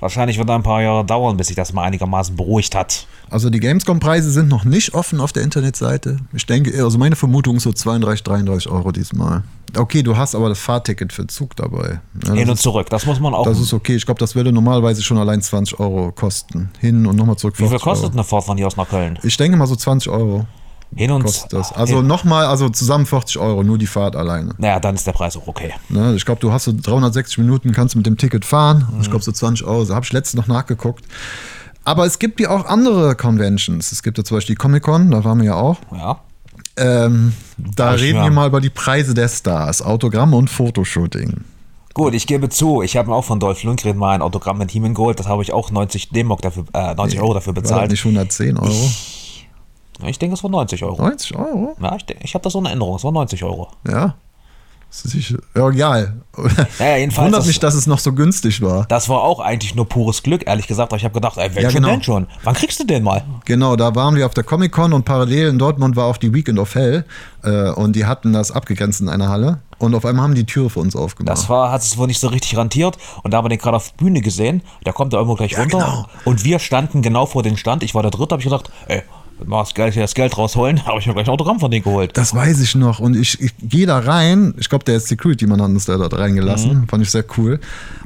wahrscheinlich wird ein paar Jahre dauern, bis sich das mal einigermaßen beruhigt hat. Also die Gamescom-Preise sind noch nicht offen auf der Internetseite. Ich denke, also meine Vermutung ist so 32, 33 Euro diesmal. Okay, du hast aber das Fahrticket für den Zug dabei. Ja, Hin und zurück, das muss man auch. das ist okay. Ich glaube, das würde normalerweise schon allein 20 Euro kosten. Hin und nochmal zurück. Wie viel 40 kostet Euro. eine Fahrt von hier aus nach Köln? Ich denke mal so 20 Euro Hin und kostet das. Also hin. nochmal, also zusammen 40 Euro, nur die Fahrt alleine. Naja, dann ist der Preis auch okay. Ne, ich glaube, du hast so 360 Minuten, kannst mit dem Ticket fahren. Mhm. Ich glaube, so 20 Euro. So habe ich letztens noch nachgeguckt. Aber es gibt ja auch andere Conventions. Es gibt ja zum Beispiel die Comic-Con, da waren wir ja auch. Ja. Ähm, da Ach, reden ja. wir mal über die Preise der Stars, Autogramm und Fotoshooting. Gut, ich gebe zu, ich habe mir auch von Dolph Lundgren mal ein Autogramm mit ihm geholt. Das habe ich auch 90 D-Mark dafür, äh, 90 Euro dafür War das bezahlt. nicht 110 Euro? Ich denke, es war 90 Euro. 90 Euro? Ja, ich, ich habe das so in Erinnerung, es war 90 Euro. Ja. Das ist. Ja, egal. Ja, jedenfalls Wundert das- mich, dass es noch so günstig war. Das war auch eigentlich nur pures Glück, ehrlich gesagt. Aber ich habe gedacht, ey, wenn Ja, schon, genau. denn schon. Wann kriegst du den mal? Genau, da waren wir auf der Comic-Con und parallel in Dortmund war auch die Weekend of Hell. Äh, und die hatten das abgegrenzt in einer Halle. Und auf einmal haben die Türe für uns aufgemacht. Das war, hat es wohl nicht so richtig rentiert. Und da haben wir den gerade auf Bühne gesehen. Der kommt da irgendwo gleich runter. genau. Und wir standen genau vor dem Stand. Ich war der Dritte, habe ich gedacht, ey, das Geld, das Geld rausholen. Habe ich mir gleich ein Autogramm von denen geholt. Das weiß ich noch. Und ich, ich gehe da rein. Ich glaube, der ist Security-Mann hat uns da, da reingelassen. Mhm. Fand ich sehr cool.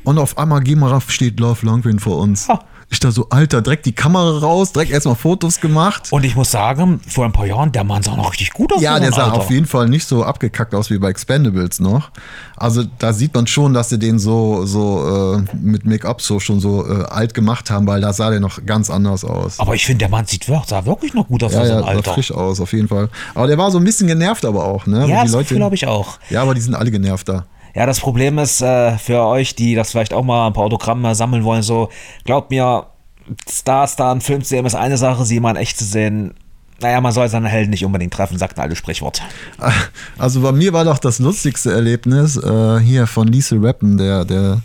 Und auf einmal rauf, steht Love Longren vor uns. Ha. Ich da so, Alter, direkt die Kamera raus, direkt erstmal Fotos gemacht. Und ich muss sagen, vor ein paar Jahren, der Mann sah noch richtig gut aus. Ja, der sah Alter. auf jeden Fall nicht so abgekackt aus wie bei Expendables noch. Also da sieht man schon, dass sie den so, so äh, mit Make-up so schon so äh, alt gemacht haben, weil da sah der noch ganz anders aus. Aber ich finde, der Mann sieht, sah wirklich noch gut aus Ja, für ja, sah Alter. frisch aus, auf jeden Fall. Aber der war so ein bisschen genervt aber auch, ne? Ja, Weil das Gefühl habe ich auch. Ja, aber die sind alle genervt da. Ja, das Problem ist äh, für euch, die das vielleicht auch mal ein paar Autogramme sammeln wollen, so, glaubt mir, Stars da einen Film zu sehen ist eine Sache, sie mal in echt zu sehen. Naja, man soll seine Helden nicht unbedingt treffen, sagt ein altes Sprichwort. Also bei mir war doch das lustigste Erlebnis äh, hier von Liesel Rappen, der, der,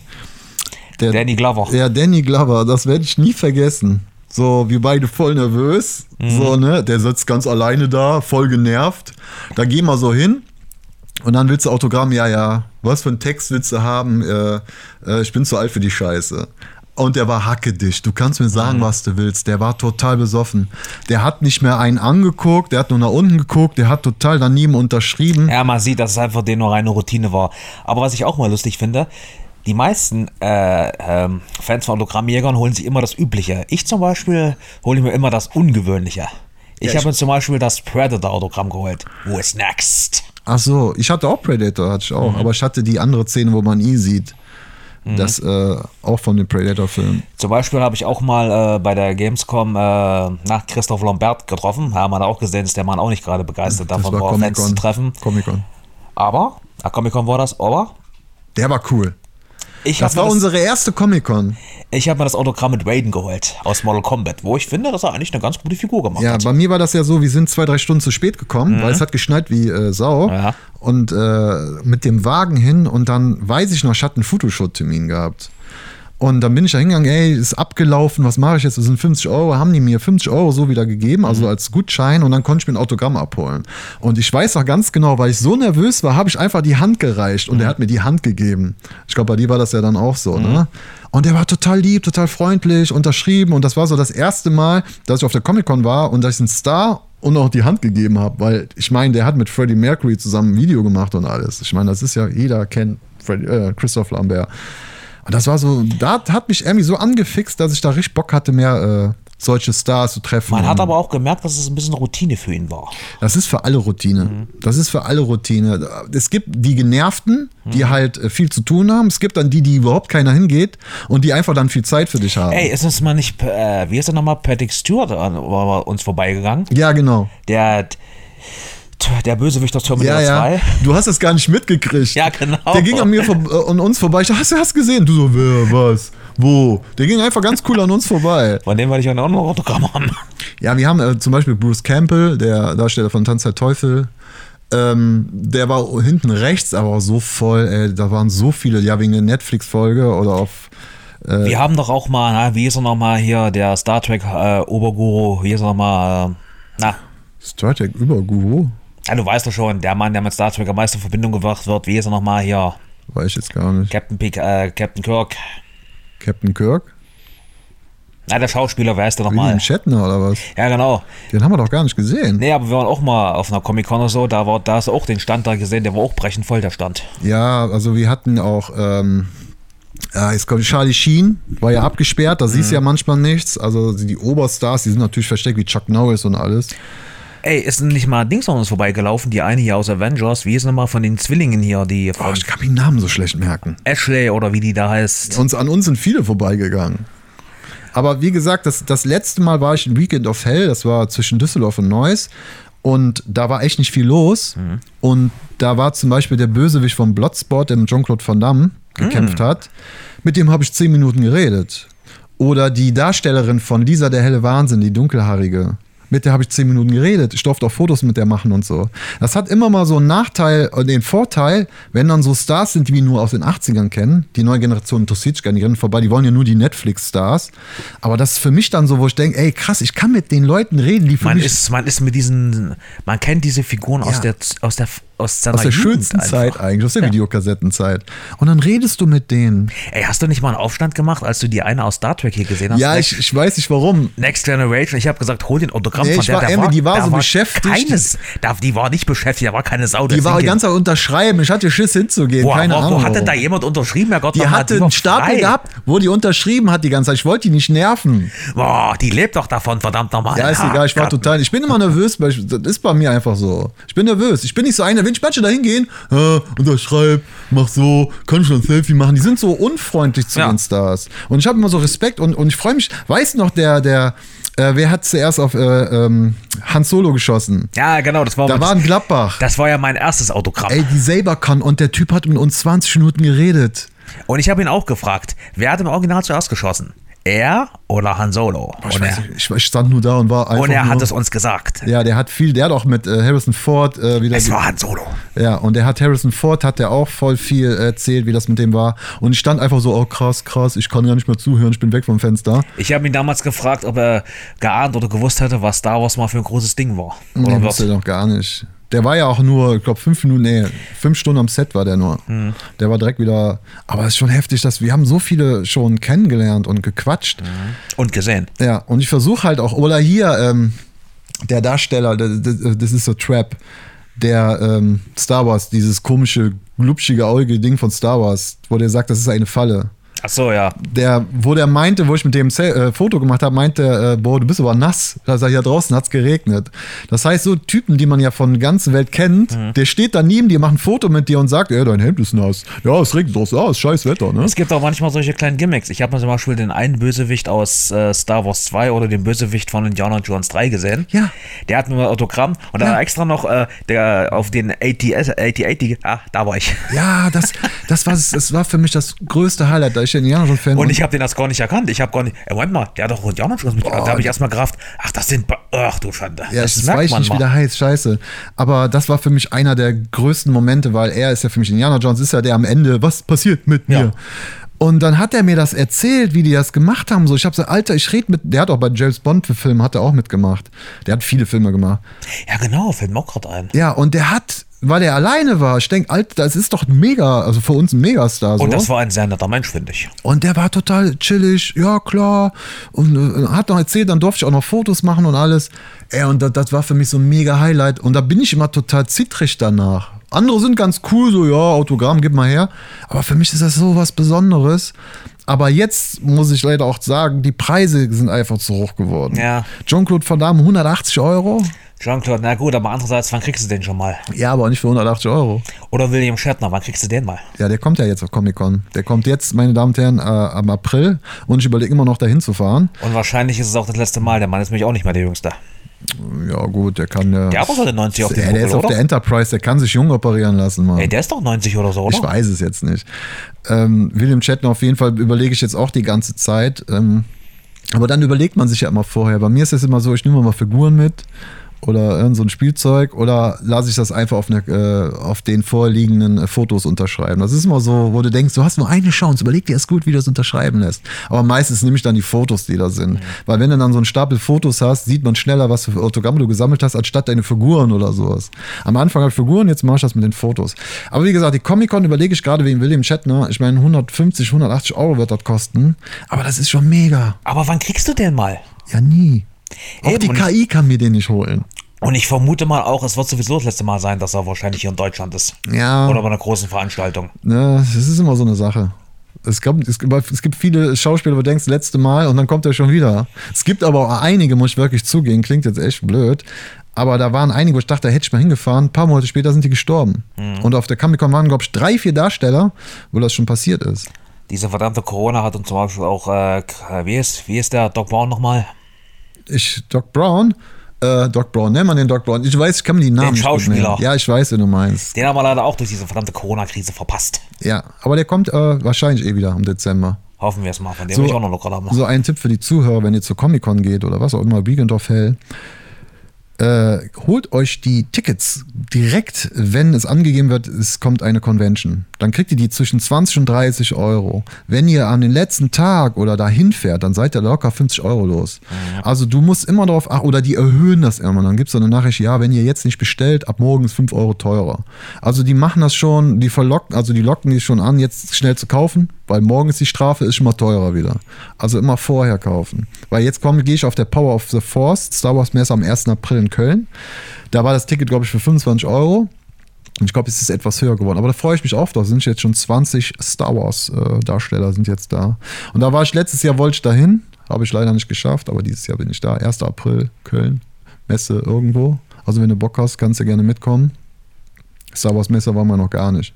der Danny Glover. Ja, Danny Glover, das werde ich nie vergessen. So, wir beide voll nervös. So, ne? Der sitzt ganz alleine da, voll genervt. Da gehen wir so hin. Und dann willst du Autogramm, ja, ja. Was für einen Text willst du haben? Äh, äh, ich bin zu alt für die Scheiße. Und der war hackedicht. Du kannst mir sagen, was du willst. Der war total besoffen. Der hat nicht mehr einen angeguckt, der hat nur nach unten geguckt, der hat total daneben unterschrieben. Ja, man sieht, dass es einfach denen nur reine Routine war. Aber was ich auch mal lustig finde, die meisten äh, ähm, Fans von Autogrammjägern holen sich immer das Übliche. Ich zum Beispiel hole mir immer das Ungewöhnliche. Ich Ja, habe mir zum Beispiel das Predator-Autogramm geholt. Wo ist next? Ach so, ich hatte auch Predator, hatte ich auch. Aber ich hatte die andere Szene, wo man ihn sieht. Das äh, auch von dem Predator-Film. Zum Beispiel habe ich auch mal äh, bei der Gamescom äh, nach Christoph Lambert getroffen. Haben wir da auch gesehen, dass der Mann auch nicht gerade begeistert davon war, Fans zu treffen. Comic-Con. Aber, ah, Comic-Con war das, aber Der war cool. Ich Das habe war das- unsere erste Comic-Con. ich hab mir das Autogramm mit Raiden geholt aus Mortal Kombat, wo ich finde, dass er eigentlich eine ganz gute Figur gemacht Ja, hat. bei mir war das ja so, wir sind zwei, drei Stunden zu spät gekommen, weil es hat geschneit wie äh, Sau. Ja. Und äh, mit dem Wagen hin und dann weiß ich noch, ich hatte einen Fotoshoot-Termin gehabt. Und dann bin ich da hingegangen, ey, ist abgelaufen, was mache ich jetzt? Das sind 50 Euro, haben die mir 50 Euro so wieder gegeben, also als Gutschein und dann konnte ich mir ein Autogramm abholen. Und ich weiß noch ganz genau, weil ich so nervös war, habe ich einfach die Hand gereicht und er hat mir die Hand gegeben. Ich glaube, bei dir war das ja dann auch so, ne? Und er war total lieb, total freundlich, unterschrieben und das war so das erste Mal, dass ich auf der Comic-Con war und dass ich einen Star und auch die Hand gegeben habe, weil ich meine, der hat mit Freddie Mercury zusammen ein Video gemacht und alles. Ich meine, das ist ja, jeder kennt Freddie, äh, Christoph Lambert. Das war so, da hat mich irgendwie so angefixt, dass ich da richtig Bock hatte, mehr äh, solche Stars zu treffen. Man hat aber auch gemerkt, dass es ein bisschen Routine für ihn war. das ist für alle Routine. Das ist für alle Routine. Es gibt die Genervten, die halt äh, viel zu tun haben. Es gibt dann die, die überhaupt keiner hingeht und die einfach dann viel Zeit für dich haben. Ey, ist uns mal nicht, äh, wie ist er nochmal, Patrick Stewart an war uns vorbeigegangen? Ja, genau. Der, der Bösewicht aus Terminator Ja, ja. 2. Du hast es gar nicht mitgekriegt. Ja, genau. Der ging an mir vor, äh, uns vorbei. Ich dachte, hast du das gesehen? Du so, wer, was, wo? Der ging einfach ganz cool an uns vorbei. Von dem wollte ich auch noch ein Autogramm haben. Ja, wir haben äh, zum Beispiel Bruce Campbell, der Darsteller von Tanz der Teufel. Ähm, der war hinten rechts, aber so voll, ey, da waren so viele, ja, wegen der Netflix-Folge oder auf. Äh, Wir haben doch auch mal, na, wie ist er nochmal hier, der Star Trek äh, Oberguru, wie ist er nochmal, äh, na, Star Trek über Guru? Ja, du weißt doch schon, der Mann, der mit Star Trek am meisten in Verbindung gebracht wird, wie ist er nochmal hier, Weiß ich jetzt gar nicht. Captain, Pic, äh, Captain Kirk. Captain Kirk? Na, der Schauspieler, wer ist der William nochmal? Shatner oder was? Ja, genau. Den haben wir doch gar nicht gesehen. Nee, aber wir waren auch mal auf einer Comic-Con oder so, da, war, da hast du auch den Stand da gesehen, der war auch brechend voll, der Stand. Ja, also wir hatten auch, ähm, ja, jetzt kommt Charlie Sheen, war ja abgesperrt, da siehst du ja manchmal nichts. Also die Oberstars, die sind natürlich versteckt wie Chuck Norris und alles. Ey, ist nicht mal Dings an uns vorbeigelaufen, die eine hier aus Avengers, wie ist nochmal von den Zwillingen hier, die Oh, von ich kann mir den Namen so schlecht merken. Ashley oder wie die da heißt. Uns, an uns sind viele vorbeigegangen. Aber wie gesagt, das, das letzte Mal war ich in Weekend of Hell, das war zwischen Düsseldorf und Neuss. Und da war echt nicht viel los. Und da war zum Beispiel der Bösewicht vom Bloodsport, der mit Jean-Claude Van Damme gekämpft hat. Mit dem habe ich zehn Minuten geredet. Oder die Darstellerin von Lisa der helle Wahnsinn, die dunkelhaarige. Mit der habe ich zehn Minuten geredet. Ich durfte auch Fotos mit der machen und so. Das hat immer mal so einen Nachteil, äh, den Vorteil, wenn dann so Stars sind, die wir nur aus den 80ern kennen. Die neue Generation interessiert sich gar nicht, die rennen vorbei, die wollen ja nur die Netflix-Stars. Aber das ist für mich dann so, wo ich denke, ey krass, ich kann mit den Leuten reden, die für Man mich ist, man ist mit diesen, man kennt diese Figuren aus, Ja. der, aus, der, aus seiner Aus der Jugend schönsten einfach. Zeit eigentlich, aus der Videokassettenzeit. Und dann redest du mit denen. Ey, hast du nicht mal einen Aufstand gemacht, als du die eine aus Star Trek hier gesehen hast? Ja, ich, ich weiß nicht warum. Next Generation. Ich habe gesagt, hol den Autogramm Nee, von ich der. war der irgendwie- die war so beschäftigt. Keines, da, die war nicht beschäftigt, da war keine Sau. Die war die ganze Zeit unterschreiben. Ich hatte Schiss hinzugehen. Boah, Keine wo, Ahnung. wo hat denn da jemand unterschrieben, Herr Gott? die hatte war einen Stapel frei. gehabt, wo die unterschrieben hat die ganze Zeit. Ich wollte die nicht nerven. Boah, die lebt doch davon, verdammt nochmal. Ja, ist egal, ich war total. Ich bin immer nervös, das ist bei mir einfach so. Ich bin nervös. Ich bin nicht so einer, wenn ich manche da hingehen, äh, unterschreib, mach so, kann schon ein Selfie machen. Die sind so unfreundlich zu Ja. den Stars. Und ich habe immer so Respekt und, und ich freue mich. Weiß noch, der, der, äh, wer hat zuerst auf äh, ähm, Han Solo geschossen? Ja, genau, das war, Da war ein Gladbach. das war ja mein erstes Autogramm. Ey, die Sabercon und der Typ hat mit uns 20 Minuten geredet. Und ich habe ihn auch gefragt, wer hat im Original zuerst geschossen? Er oder Han Solo? Ich, Und weiß er, ich, ich stand nur da und war einfach. und er nur, hat es uns gesagt. Ja, der hat viel, der hat auch mit äh, Harrison Ford äh, wieder. Es war Han Solo. Ja, und der hat Harrison Ford, hat der auch voll viel erzählt, wie das mit dem war. Und ich stand einfach so, oh krass, krass, ich kann gar nicht mehr zuhören, ich bin weg vom Fenster. Ich habe ihn damals gefragt, ob er geahnt oder gewusst hätte, was Star Wars mal für ein großes Ding war. Nee, wusste er doch gar nicht. Der war ja auch nur, ich glaube, fünf Minuten, nee, fünf Stunden am Set war der nur. Mhm. Der war direkt wieder. Aber es ist schon heftig, dass wir haben so viele schon kennengelernt und gequatscht. Und gesehen. Ja, und ich versuche halt auch, oder hier, ähm, der Darsteller, das, ist so Trap, der ähm, Star Wars, dieses komische, glubschige, augige Ding von Star Wars, wo der sagt, das ist eine Falle. Ach so, ja. Der, wo der meinte, wo ich mit dem äh, Foto gemacht habe, meinte, äh, boah, du bist aber nass. Da sag ich, ja, draußen hat's geregnet. Das heißt, so Typen, die man ja von der ganzen Welt kennt, Mhm. der steht da neben dir, macht ein Foto mit dir und sagt, ja, dein Hemd ist nass. Ja, es regnet draußen, ja, ist scheiß Wetter, ne? Es gibt auch manchmal solche kleinen Gimmicks. Ich habe zum Beispiel den einen Bösewicht aus äh, Star Wars 2 oder den Bösewicht von Indiana Jones 3 gesehen. Ja. Der hat nur ein Autogramm und dann Ja. extra noch äh, der auf den ATS, AT-80, ah, da war ich. Ja, das, das, war, das war für mich das größte Highlight, ich ja Indiana Jones Fan Und ich habe den das gar nicht erkannt. Ich habe gar nicht. Äh, Moment mal, der hat doch Indiana Jones mit. Da habe ich erstmal gerafft. Ach, das sind. Ach du Schande. Ja, das, war ich nicht mal. wieder heiß, scheiße. Aber das war für mich einer der größten Momente, weil er ist ja für mich Indiana Jones, ist ja der am Ende, was passiert mit mir? Ja. Und dann hat er mir das erzählt, wie die das gemacht haben. So, ich habe so, Alter, ich rede mit, der hat auch bei James Bond für Filme, hat er auch mitgemacht. Der hat viele Filme gemacht. Ja, genau, fällt mir auch gerade ein. Ja, und der hat, weil er alleine war, ich denke, Alter, das ist doch mega, also für uns ein Megastar. So. Und das war ein sehr netter Mensch, finde ich. Und der war total chillig, ja klar. Und äh, hat noch erzählt, dann durfte ich auch noch Fotos machen und alles. Ey, und das, das war für mich so ein mega Highlight. Und da bin ich immer total zittrig danach. Andere sind ganz cool, so ja, Autogramm, gib mal her. Aber für mich ist das so was Besonderes. Aber jetzt muss ich leider auch sagen, die Preise sind einfach zu hoch geworden. Ja. Jean-Claude Van Damme 180 Euro? Jean-Claude, na gut, aber andererseits, wann kriegst du den schon mal? Ja, aber nicht für 180 Euro. Oder William Shatner, wann kriegst du den mal? Ja, der kommt ja jetzt auf Comic-Con. Der kommt jetzt, meine Damen und Herren, äh, am April. Und ich überlege immer noch dahin zu fahren. Und wahrscheinlich ist es auch das letzte Mal. Der Mann ist nämlich auch nicht mehr der Jüngste. Ja, gut, der kann ja. Der hat eine 90 auf dem der, der ist Buckel, auf oder? der Enterprise, der kann sich jung operieren lassen, Mann. Ey, der ist doch 90 oder so, oder? ich weiß es jetzt nicht. Ähm, William Shatner auf jeden Fall überlege ich jetzt auch die ganze Zeit. Ähm, aber dann überlegt man sich ja immer vorher. Bei mir ist es immer so, ich nehme mal Figuren mit oder irgend so ein Spielzeug oder lasse ich das einfach auf, eine, äh, auf den vorliegenden äh, Fotos unterschreiben. Das ist immer so, wo du denkst, du hast nur eine Chance, überleg dir erst gut, wie du das unterschreiben lässt. Aber meistens nehme ich dann die Fotos, die da sind. Weil wenn du dann so einen Stapel Fotos hast, sieht man schneller, was für Autogramme du gesammelt hast, anstatt deine Figuren oder sowas. Am Anfang halt Figuren, jetzt mache ich das mit den Fotos. Aber wie gesagt, die Comic-Con überlege ich gerade wegen William Shatner. Ich meine, 150, 180 Euro wird das kosten. Aber das ist schon mega. Aber wann kriegst du den mal? Ja, nie. Auch Eben, die und ich- KI kann mir den nicht holen. Und ich vermute mal auch, es wird sowieso das letzte Mal sein, dass er wahrscheinlich hier in Deutschland ist. Ja. Oder bei einer großen Veranstaltung. Ne, das ist immer so eine Sache. Es gibt, es, es gibt viele Schauspieler, wo du denkst, letzte Mal und dann kommt er schon wieder. Es gibt aber auch einige, muss ich wirklich zugehen, klingt jetzt echt blöd. Aber da waren einige, wo ich dachte, da hätte ich mal hingefahren. Ein paar Monate später sind die gestorben. Und auf der Comic-Con waren, glaube ich, drei, vier Darsteller, wo das schon passiert ist. Diese verdammte Corona hat uns zum Beispiel auch, äh, wie, ist, wie ist der Doc Brown nochmal? Ich, Doc Brown, äh, Doc Brown, nenn mal den Doc Brown. Ich weiß, ich kann mir die Namen nicht gut Schauspieler. Ja, ich weiß, wen du meinst. Den haben wir leider auch durch diese verdammte Corona-Krise verpasst. Ja, aber der kommt äh, wahrscheinlich eh wieder im Dezember. Hoffen wir es mal, von dem So- will ich auch noch locker haben. So ein Tipp für die Zuhörer, wenn ihr zur Comic-Con geht oder was auch immer, Weekend of Hell. Äh, holt euch die Tickets direkt, wenn es angegeben wird, es kommt eine Convention. Dann kriegt ihr die zwischen 20 und 30 Euro. Wenn ihr an den letzten Tag oder dahin fährt, dann seid ihr locker 50 Euro los. Also du musst immer darauf achten, oder die erhöhen das immer. Dann gibt es so eine Nachricht, ja, wenn ihr jetzt nicht bestellt, ab morgen ist 5 Euro teurer. Also die machen das schon, die verlocken, also die locken die schon an, jetzt schnell zu kaufen, weil morgen ist die Strafe, ist schon mal teurer wieder. Also immer vorher kaufen. Weil jetzt komme, gehe ich auf der Power of the Force, Star Wars Messe am 1. April in Köln. Da war das Ticket, glaube ich, für 25 Euro. Und ich glaube, es ist etwas höher geworden. Aber da freue ich mich auf. Da sind jetzt schon 20 Star Wars-Darsteller sind jetzt da. Und da war ich letztes Jahr, wollte ich dahin. Habe ich leider nicht geschafft. Aber dieses Jahr bin ich da. 1. April, Köln. Messe irgendwo. Also wenn du Bock hast, kannst du gerne mitkommen. Star Wars Messe waren wir noch gar nicht.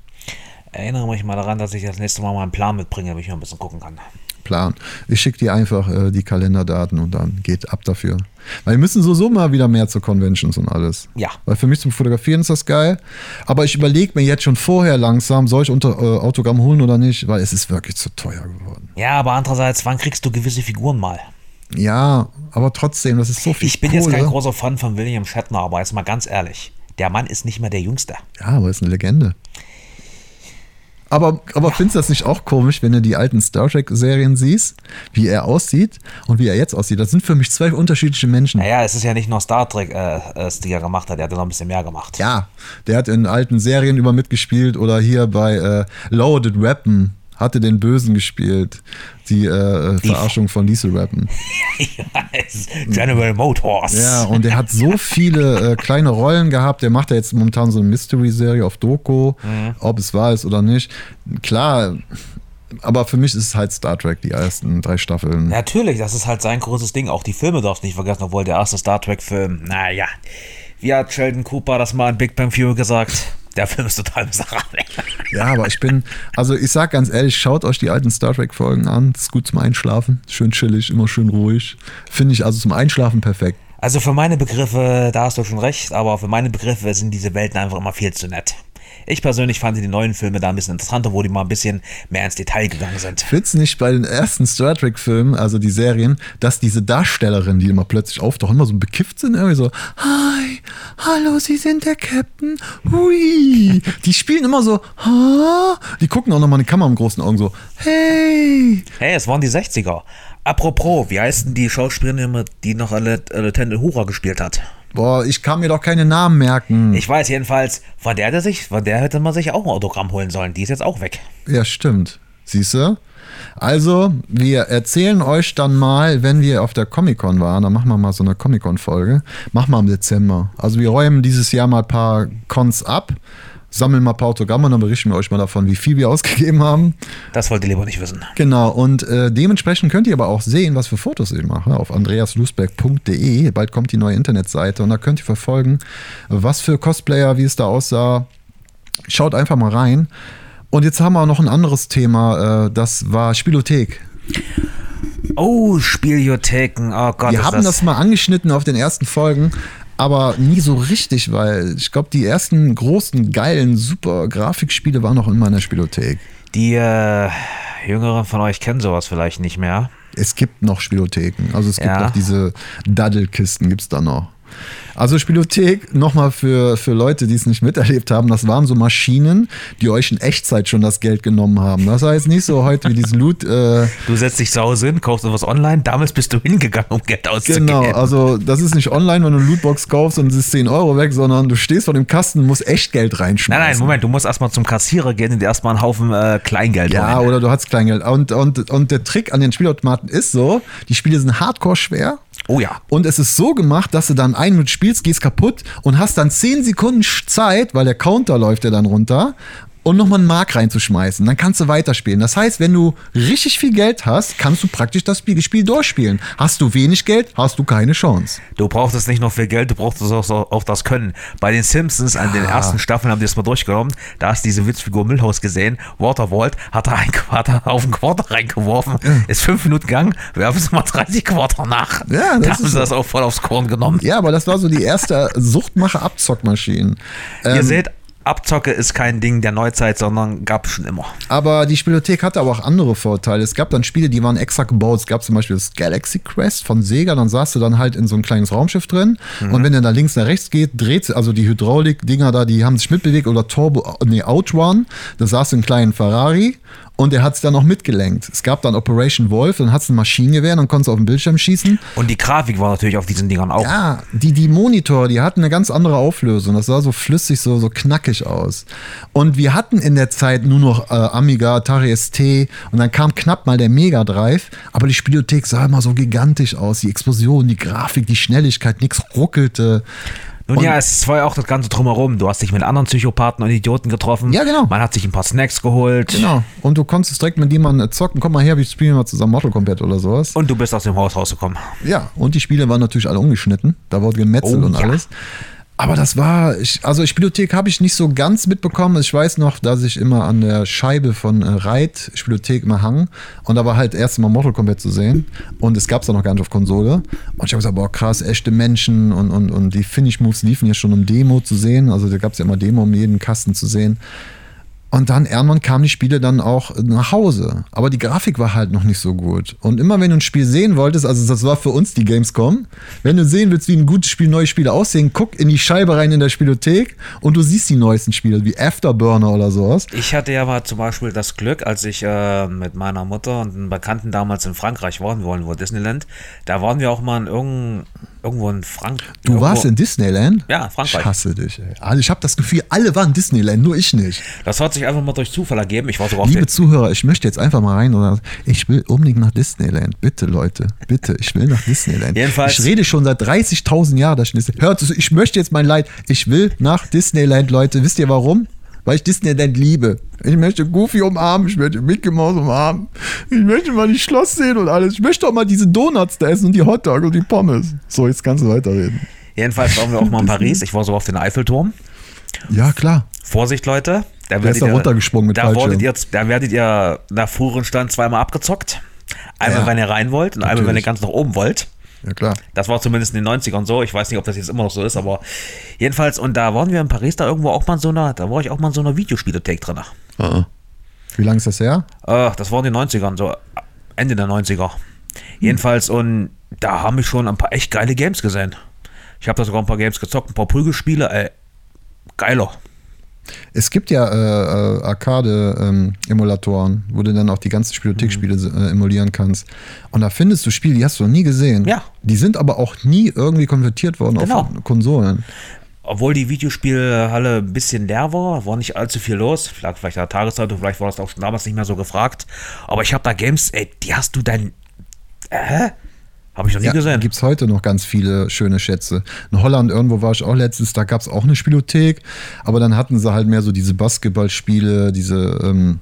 Erinnere mich mal daran, dass ich das nächste Mal mal einen Plan mitbringe, damit ich mal ein bisschen gucken kann. Plan. Ich schicke dir einfach äh, die Kalenderdaten und dann geht ab dafür. Weil wir müssen sowieso mal wieder mehr zu Conventions und alles. Ja. Weil für mich zum Fotografieren ist das geil. Aber ich überlege mir jetzt schon vorher langsam, soll ich unter äh, Autogramm holen oder nicht, weil es ist wirklich zu teuer geworden. Ja, aber andererseits, wann kriegst du gewisse Figuren mal? Ja, aber trotzdem, das ist so viel Ich bin Kohle. jetzt kein großer Fan von William Shatner, aber jetzt mal ganz ehrlich. Der Mann ist nicht mehr der Jüngste. Ja, aber ist eine Legende. Aber, aber findest du das nicht auch komisch, wenn du die alten Star Trek-Serien siehst, wie er aussieht und wie er jetzt aussieht? Das sind für mich zwei unterschiedliche Menschen. Naja, es ist ja nicht nur Star Trek, äh, äh, die er gemacht hat, der hat ja noch ein bisschen mehr gemacht. Ja, der hat in alten Serien über mitgespielt oder hier bei äh, Loaded Weapon hatte den Bösen gespielt. Die, äh, Die- Verarschung von Liesel Weapon. Yes, General Motors. Ja, und der hat so viele äh, kleine Rollen gehabt. Der macht ja jetzt momentan so eine Mystery-Serie auf Doku, ob es wahr ist oder nicht. Klar, aber für mich ist es halt Star Trek, die ersten drei Staffeln. Natürlich, das ist halt sein großes Ding. Auch die Filme darfst du nicht vergessen, obwohl der erste Star Trek-Film, naja, wie hat Sheldon Cooper das mal in Big Bang Theory gesagt? Der Film ist total miserabel. Ja, aber ich bin, also ich sag ganz ehrlich, schaut euch die alten Star Trek-Folgen an. Ist gut zum Einschlafen. Schön chillig, immer schön ruhig. Finde ich also zum Einschlafen perfekt. Also für meine Begriffe, da hast du schon recht, aber für meine Begriffe sind diese Welten einfach immer viel zu nett. Ich persönlich fand die neuen Filme da ein bisschen interessanter, wo die mal ein bisschen mehr ins Detail gegangen sind. Findest du nicht bei den ersten Star Trek-Filmen, also die Serien, dass diese Darstellerinnen, die immer plötzlich auftauchen, immer so bekifft sind? Irgendwie so, hi, hallo, Sie sind der Captain, hui. Die spielen immer so, ha. Die gucken auch nochmal in die Kamera mit großen Augen so, hey. Hey, es waren die 60er. Apropos, wie heißt denn die Schauspielerin, die noch alle Lieutenant Hura gespielt hat? Boah, ich kann mir doch keine Namen merken. Ich weiß jedenfalls, von der, der sich, von der hätte man sich auch ein Autogramm holen sollen. Die ist jetzt auch weg. Ja, stimmt. Siehst du? Also, wir erzählen euch dann mal, wenn wir auf der Comic-Con waren, dann machen wir mal so eine Comic-Con-Folge. Machen wir im Dezember. Also, wir räumen dieses Jahr mal ein paar Cons ab, sammeln mal ein paar Autogramme und dann berichten wir euch mal davon, wie viel wir ausgegeben haben. Das wollt ihr lieber nicht wissen. Genau, und äh, dementsprechend könnt ihr aber auch sehen, was für Fotos ich mache auf andreaslusberg.de. Bald kommt die neue Internetseite und da könnt ihr verfolgen, was für Cosplayer, wie es da aussah. Schaut einfach mal rein. Und jetzt haben wir noch ein anderes Thema, äh, das war Spielothek. Oh, Spielotheken. Oh Gott, Wir haben das mal angeschnitten auf den ersten Folgen, aber nie so richtig, weil ich glaube, die ersten großen, geilen, super Grafikspiele waren noch in der Spielothek. Die äh, Jüngeren von euch kennen sowas vielleicht nicht mehr. Es gibt noch Spielotheken. Also es gibt Ja. noch diese Daddelkisten, gibt es da noch. Also Spielothek, nochmal für, für Leute, die es nicht miterlebt haben, das waren so Maschinen, die euch in Echtzeit schon das Geld genommen haben. Das war jetzt nicht so heute wie diesen Loot. Äh, Du setzt dich zu Hause hin, kaufst etwas online. Damals bist du hingegangen, um Geld auszugeben. genau, also das ist nicht online, wenn du eine Lootbox kaufst und es ist 10 Euro weg, sondern du stehst vor dem Kasten und musst echt Geld reinschmeißen. Nein, nein, Moment, du musst erstmal zum Kassierer gehen und dir erstmal einen Haufen äh, Kleingeld Ja, holen. oder du hast Kleingeld. Und, und, und der Trick an den Spielautomaten ist so, die Spiele sind hardcore schwer. Oh ja. Und es ist so gemacht, dass du dann ein Minute spielst, gehst kaputt und hast dann 10 Sekunden Zeit, weil der Counter läuft ja dann runter, und nochmal einen Mark reinzuschmeißen. Dann kannst du weiterspielen. Das heißt, wenn du richtig viel Geld hast, kannst du praktisch das Spiel, Spiel durchspielen. Hast du wenig Geld, hast du keine Chance. Du brauchtest nicht nur viel Geld, du brauchtest auch, auch das Können. Bei den Simpsons, an den ersten Staffeln haben die das mal durchgenommen, da hast du diese Witzfigur Milhouse gesehen, Watervault, hat er einen Quarter auf den Quarter reingeworfen, ist fünf Minuten gegangen, werfen sie mal 30 Quarter nach. Ja, das da ist haben sie so. das auch voll aufs Korn genommen. Ja, aber das war so die erste Suchtmacher-Abzockmaschine. Ihr Ähm, seht, Abzocke ist kein Ding der Neuzeit, sondern gab es schon immer. Aber die Spielothek hatte aber auch andere Vorteile. Es gab dann Spiele, die waren extra gebaut. Es gab zum Beispiel das Galaxy Quest von Sega, dann saß du dann halt in so ein kleines Raumschiff drin. Mhm. Und wenn der da links nach rechts geht, dreht also die Hydraulik-Dinger da, die haben sich mitbewegt oder Turbo, nee, Outrun. Da saß du in einen kleinen Ferrari und er hat es dann auch mitgelenkt. Es gab dann Operation Wolf, dann hat es ein Maschinengewehr, dann konntest du auf den Bildschirm schießen. Und die Grafik war natürlich auf diesen Dingern auch. Ja, die, die Monitore, die hatten eine ganz andere Auflösung. Das sah so flüssig, so, so knackig aus. Und wir hatten in der Zeit nur noch äh, Amiga, Atari ST und dann kam knapp mal der Mega Drive, aber die Spielothek sah immer so gigantisch aus. Die Explosion, die Grafik, die Schnelligkeit, nichts ruckelte. Nun und ja, es war ja auch das Ganze drumherum. Du hast dich mit anderen Psychopathen und Idioten getroffen. Ja, genau. Man hat sich ein paar Snacks geholt. Genau. Und du konntest direkt mit jemandem zocken. Komm mal her, wir spielen mal zusammen Mortal Kombat oder sowas. Und du bist aus dem Haus rausgekommen. Ja, und die Spiele waren natürlich alle ungeschnitten. Da wurde gemetzelt oh, und ja. alles. Aber das war, ich, also Spielothek habe ich nicht so ganz mitbekommen. Ich weiß noch, dass ich immer an der Scheibe von äh, Reit Spielothek immer hang und da war halt erst mal Mortal Kombat zu sehen und es gab es noch gar nicht auf Konsole. Und ich habe gesagt, boah krass, echte Menschen und, und, und die Finish Moves liefen ja schon im Demo zu sehen. Also da gab es ja immer Demo, um jeden Kasten zu sehen. Und dann irgendwann kamen die Spiele dann auch nach Hause. Aber die Grafik war halt noch nicht so gut. Und immer wenn du ein Spiel sehen wolltest, also das war für uns die Gamescom, wenn du sehen willst, wie ein gutes Spiel, neue Spiele aussehen, guck in die Scheibe rein in der Spielothek und du siehst die neuesten Spiele, wie Afterburner oder sowas. Ich hatte ja mal zum Beispiel das Glück, als ich äh, mit meiner Mutter und einem Bekannten damals in Frankreich waren wollen, wo Disneyland, da waren wir auch mal in irgendeinem irgendwo in Frankreich. Du irgendwo. warst in Disneyland? Ja, Frankreich. Ich hasse dich, ey. Also ich habe das Gefühl, alle waren in Disneyland, nur ich nicht. Das hat sich einfach mal durch Zufall ergeben. Ich war sogar Liebe Zuhörer, ich möchte jetzt einfach mal rein oder ich will unbedingt nach Disneyland. Bitte, Leute, bitte, ich will nach Disneyland. Jedenfalls. Ich rede schon seit 30.000 Jahren, dass ich. Hört, ich möchte jetzt mein Leid. Ich will nach Disneyland, Leute. Wisst ihr warum? Weil ich Disneyland liebe. Ich möchte Goofy umarmen, ich möchte Mickey Mouse umarmen, ich möchte mal die Schloss sehen und alles. Ich möchte auch mal diese Donuts da essen und die Hotdog und die Pommes. So, jetzt kannst du weiterreden. Jedenfalls waren wir auch mal in Paris. Ich war so auf den Eiffelturm. Ja, klar. Vorsicht, Leute. Da werdet, ihr, runtergesprungen mit da, werdet ihr, da werdet ihr nach früheren Stand zweimal abgezockt. Einmal, ja, wenn ihr rein wollt und natürlich. einmal, wenn ihr ganz nach oben wollt. Ja, klar. Das war zumindest in den 90ern so. Ich weiß nicht, ob das jetzt immer noch so ist, aber jedenfalls, und da waren wir in Paris da irgendwo auch mal in so einer, da war ich auch mal in so einer Videospielothek drin. Uh Wie lange ist das her? Uh, das war in den 90ern, so Ende der 90er. Jedenfalls, und da haben wir schon ein paar echt geile Games gesehen. Ich habe da sogar ein paar Games gezockt, ein paar Prügelspiele, ey. Geiler. Es gibt ja äh, äh, Arcade-Emulatoren, ähm, wo du dann auch die ganzen Spielothek-Spiele mhm. äh, emulieren kannst. Und da findest du Spiele, die hast du noch nie gesehen. Ja. Die sind aber auch nie irgendwie konvertiert worden genau. auf Konsolen. Obwohl die Videospielhalle ein bisschen leer war, war nicht allzu viel los. Vielleicht, vielleicht der Tageszeitung, vielleicht war das auch schon damals nicht mehr so gefragt. Aber ich habe da Games, ey, die hast du dann. Äh? Habe ich noch nie ja, gesehen. Gibt es heute noch ganz viele schöne Schätze. In Holland irgendwo war ich auch letztens, da gab es auch eine Spielothek, aber dann hatten sie halt mehr so diese Basketballspiele, diese ähm,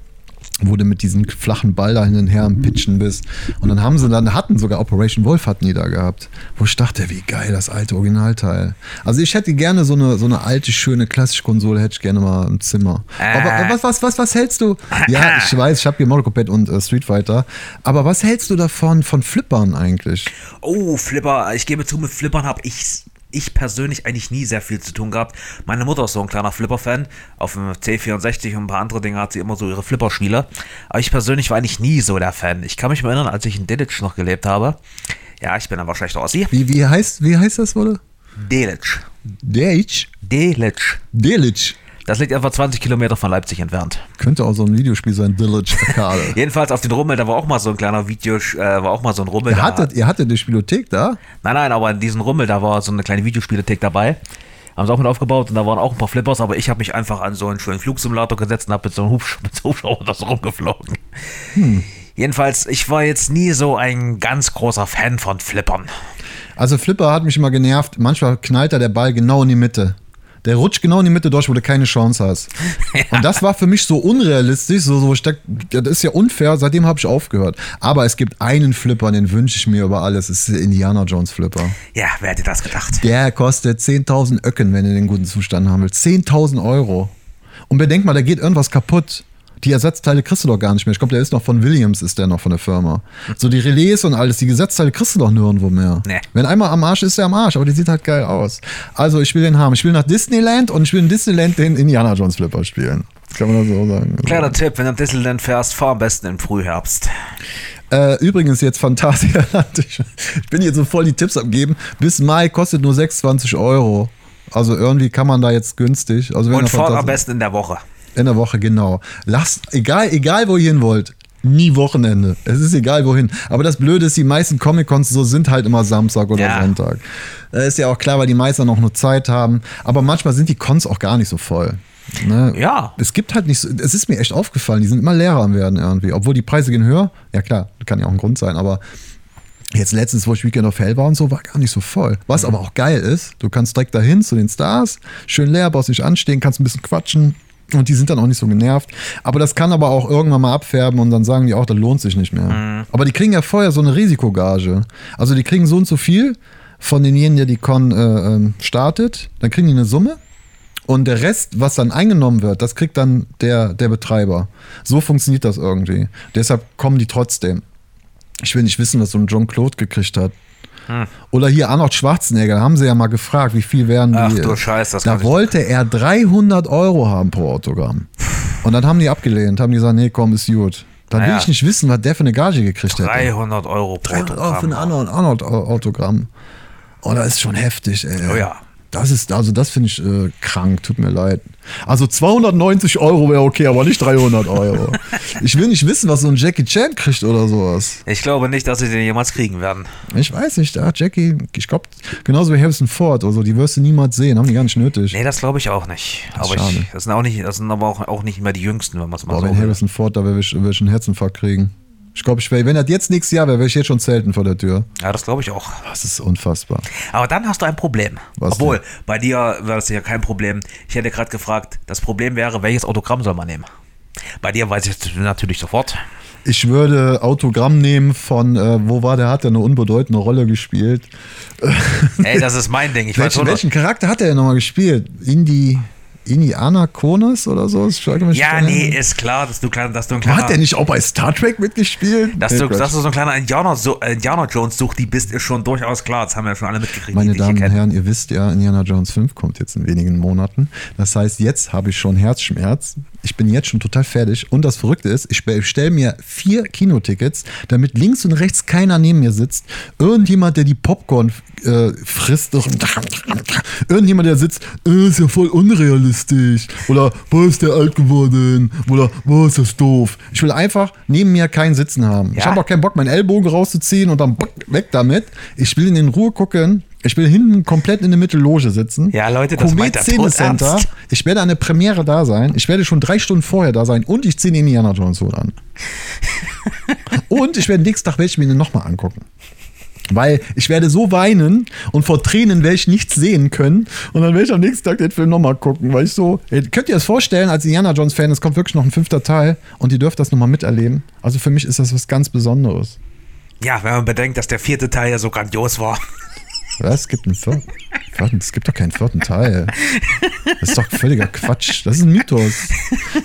wo du mit diesem flachen Ball da hin und her am Pitchen bist. Und dann haben sie dann, hatten sogar Operation Wolf hatten die da gehabt. Wo ich dachte, wie geil, das alte Originalteil. Also ich hätte gerne so eine, so eine alte, schöne, klassische Konsole, hätte ich gerne mal im Zimmer. Aber äh. was, was, was, was hältst du? Ja, ich weiß, ich habe hier Mortal Kombat und äh, Street Fighter. Aber was hältst du davon, von Flippern eigentlich? Oh, Flipper, ich gebe zu, mit Flippern habe ich ich persönlich eigentlich nie sehr viel zu tun gehabt. Meine Mutter ist so ein kleiner Flipper-Fan. Auf dem C64 und ein paar andere Dinge hat sie immer so ihre Flipper-Spiele. Aber ich persönlich war eigentlich nie so der Fan. Ich kann mich mal erinnern, als ich in Delitzsch noch gelebt habe. Ja, ich bin aber schlechter Ossi. Wie, wie, heißt, wie heißt das, wurde? Delitzsch. Delitzsch? Delitzsch. Delitzsch. Das liegt etwa 20 Kilometer von Leipzig entfernt. Könnte auch so ein Videospiel sein, Village Arcade. Jedenfalls auf den Rummel, da war auch mal so ein kleiner Video, äh, war auch mal so ein Rummel. Ihr hattet, ihr hattet eine Spielothek da? Nein, nein, aber in diesem Rummel, da war so eine kleine Videospielothek dabei. Haben sie auch mit aufgebaut und da waren auch ein paar Flippers, aber ich habe mich einfach an so einen schönen Flugsimulator gesetzt und habe mit so einem Hubsch mit so Hubschrauber das rumgeflogen. Hm. Jedenfalls, ich war jetzt nie so ein ganz großer Fan von Flippern. Also Flipper hat mich immer genervt. Manchmal knallt da der Ball genau in die Mitte. Der rutscht genau in die Mitte durch, wo du keine Chance hast. Ja. Und das war für mich so unrealistisch, so, so das ist ja unfair, seitdem habe ich aufgehört. Aber es gibt einen Flipper, den wünsche ich mir über alles, das ist der Indiana Jones Flipper. Ja, wer hätte das gedacht? Der kostet 10.000 Öcken, wenn du den guten Zustand haben willst. 10.000 Euro. Und bedenk mal, da geht irgendwas kaputt. Die Ersatzteile kriegst du doch gar nicht mehr. Ich glaube, der ist noch von Williams, ist der noch von der Firma. So die Relais und alles, die Ersatzteile kriegst du doch nirgendwo mehr. Nee. Wenn einmal am Arsch ist, ist er am Arsch, aber die sieht halt geil aus. Also ich will den haben. Ich will nach Disneyland und ich will in Disneyland den Indiana Jones Flipper spielen. Das kann man das so sagen. Kleiner Tipp, wenn du am Disneyland fährst, fahr am besten im Frühherbst. Äh, übrigens jetzt Phantasialand. Ich, ich bin hier so voll die Tipps abgeben. Bis Mai kostet nur 26 Euro. Also irgendwie kann man da jetzt günstig. Also wenn Und ihr fahrt am besten in der Woche. In der Woche, genau. Lasst, egal, egal wo ihr hin wollt, nie Wochenende. Es ist egal wohin. Aber das Blöde ist, die meisten Comic-Cons so sind halt immer Samstag oder Ja. Sonntag. Das ist ja auch klar, weil die meisten auch nur Zeit haben. Aber manchmal sind die Cons auch gar nicht so voll. Ne? Ja. Es gibt halt nicht so, es ist mir echt aufgefallen, die sind immer leerer am werden irgendwie. Obwohl die Preise gehen höher. Ja klar, kann ja auch ein Grund sein, aber Jetzt letztens, wo ich Weekend of Hell war und so, war gar nicht so voll. Was aber auch geil ist, du kannst direkt dahin zu den Stars, schön leer, brauchst nicht anstehen, kannst ein bisschen quatschen und die sind dann auch nicht so genervt. Aber das kann aber auch irgendwann mal abfärben und dann sagen die auch, das lohnt sich nicht mehr. Aber die kriegen ja vorher so eine Risikogage. Also die kriegen so und so viel von denjenigen, der die Con äh, ähm, startet, dann kriegen die eine Summe und der Rest, was dann eingenommen wird, das kriegt dann der, der Betreiber. So funktioniert das irgendwie. Deshalb kommen die trotzdem. Ich will nicht wissen, was so ein John Claude gekriegt hat. Oder hier Arnold Schwarzenegger, da haben sie ja mal gefragt, wie viel wären die. Ach du äh, Scheiß, das Da kann ich- wollte er 300 Euro haben pro Autogramm. Und dann haben die abgelehnt, haben die gesagt, nee, komm, ist gut. Dann will Naja. ich nicht wissen, was der für eine Gage gekriegt hat. 300 Euro pro 300 Euro für ein Autogramm. Arnold, Arnold Autogramm. Oh, das ist schon heftig, ey. Oh ja. Das ist, also das finde ich äh, krank, tut mir leid. Also 290 Euro wäre okay, aber nicht 300 Euro. ich will nicht wissen, was so ein Jackie Chan kriegt oder sowas. Ich glaube nicht, dass sie den jemals kriegen werden. Ich weiß nicht, da Jackie, ich glaube, genauso wie Harrison Ford, also die wirst du niemals sehen, haben die gar nicht nötig. Nee, das glaube ich auch nicht. Das aber ich, das sind auch nicht, das sind aber auch, auch nicht mehr die jüngsten, wenn man es mal Boah, so wenn. Harrison Ford da würde ich einen Herzinfarkt kriegen. Ich glaube, ich wär, wenn das jetzt nächstes Jahr wäre, wäre ich jetzt schon zelten vor der Tür. Ja, das glaube ich auch. Das ist unfassbar. Aber dann hast du ein Problem. Was Obwohl, bei dir wäre das ja kein Problem. Ich hätte gerade gefragt, das Problem wäre, welches Autogramm soll man nehmen? Bei dir weiß ich es natürlich sofort. Ich würde Autogramm nehmen von, äh, wo war der, hat der eine unbedeutende Rolle gespielt. Ey, das ist mein Ding. Ich Welchen, welchen Charakter hat er denn nochmal gespielt? Indi, Indiana Konas oder so? Ja, nee, ist klar, dass du, dass du ein Hat kleiner. der nicht auch bei Star Trek mitgespielt? Dass Nee, du, Quatsch. dass du so ein kleiner Indianer, so, Indiana Jones sucht, die bist, ist schon durchaus klar. Das haben wir ja schon alle mitgekriegt, Meine Damen und. Herren, ihr wisst ja, Indiana Jones 5 kommt jetzt in wenigen Monaten. Das heißt, jetzt habe ich schon Herzschmerz. Ich bin jetzt schon total fertig. Und das Verrückte ist, ich bestelle mir vier Kinotickets, damit links und rechts keiner neben mir sitzt. Irgendjemand, der die Popcorn äh, frisst. Irgendjemand, der sitzt, äh, ist ja voll unrealistisch. Oder, boah, ist der alt geworden. Oder, boah, ist das doof. Ich will einfach neben mir keinen Sitzen haben. Ich Ja. habe auch keinen Bock, meinen Ellbogen rauszuziehen und dann weg damit. Ich will in Ruhe gucken. Ich will hinten komplett in der Mittelloge sitzen. Ja, Leute, das Komet meint Szene Center. todernst. Ich werde an der Premiere da sein. Ich werde schon drei Stunden vorher da sein und ich ziehe den Indiana Jones Hut an. und ich werde nächsten Tag werde ich mir den nochmal angucken. Weil ich werde so weinen und vor Tränen werde ich nichts sehen können. Und dann werde ich am nächsten Tag den Film nochmal gucken, weil ich so. Könnt ihr das vorstellen, als Indiana Jones-Fan, es kommt wirklich noch ein fünfter Teil und ihr dürft das nochmal miterleben. Also für mich ist das was ganz Besonderes. Ja, wenn man bedenkt, dass der vierte Teil ja so grandios war. Was? Es gibt einen vierten. vierten es gibt doch keinen vierten Teil. Das ist doch völliger Quatsch. Das ist ein Mythos.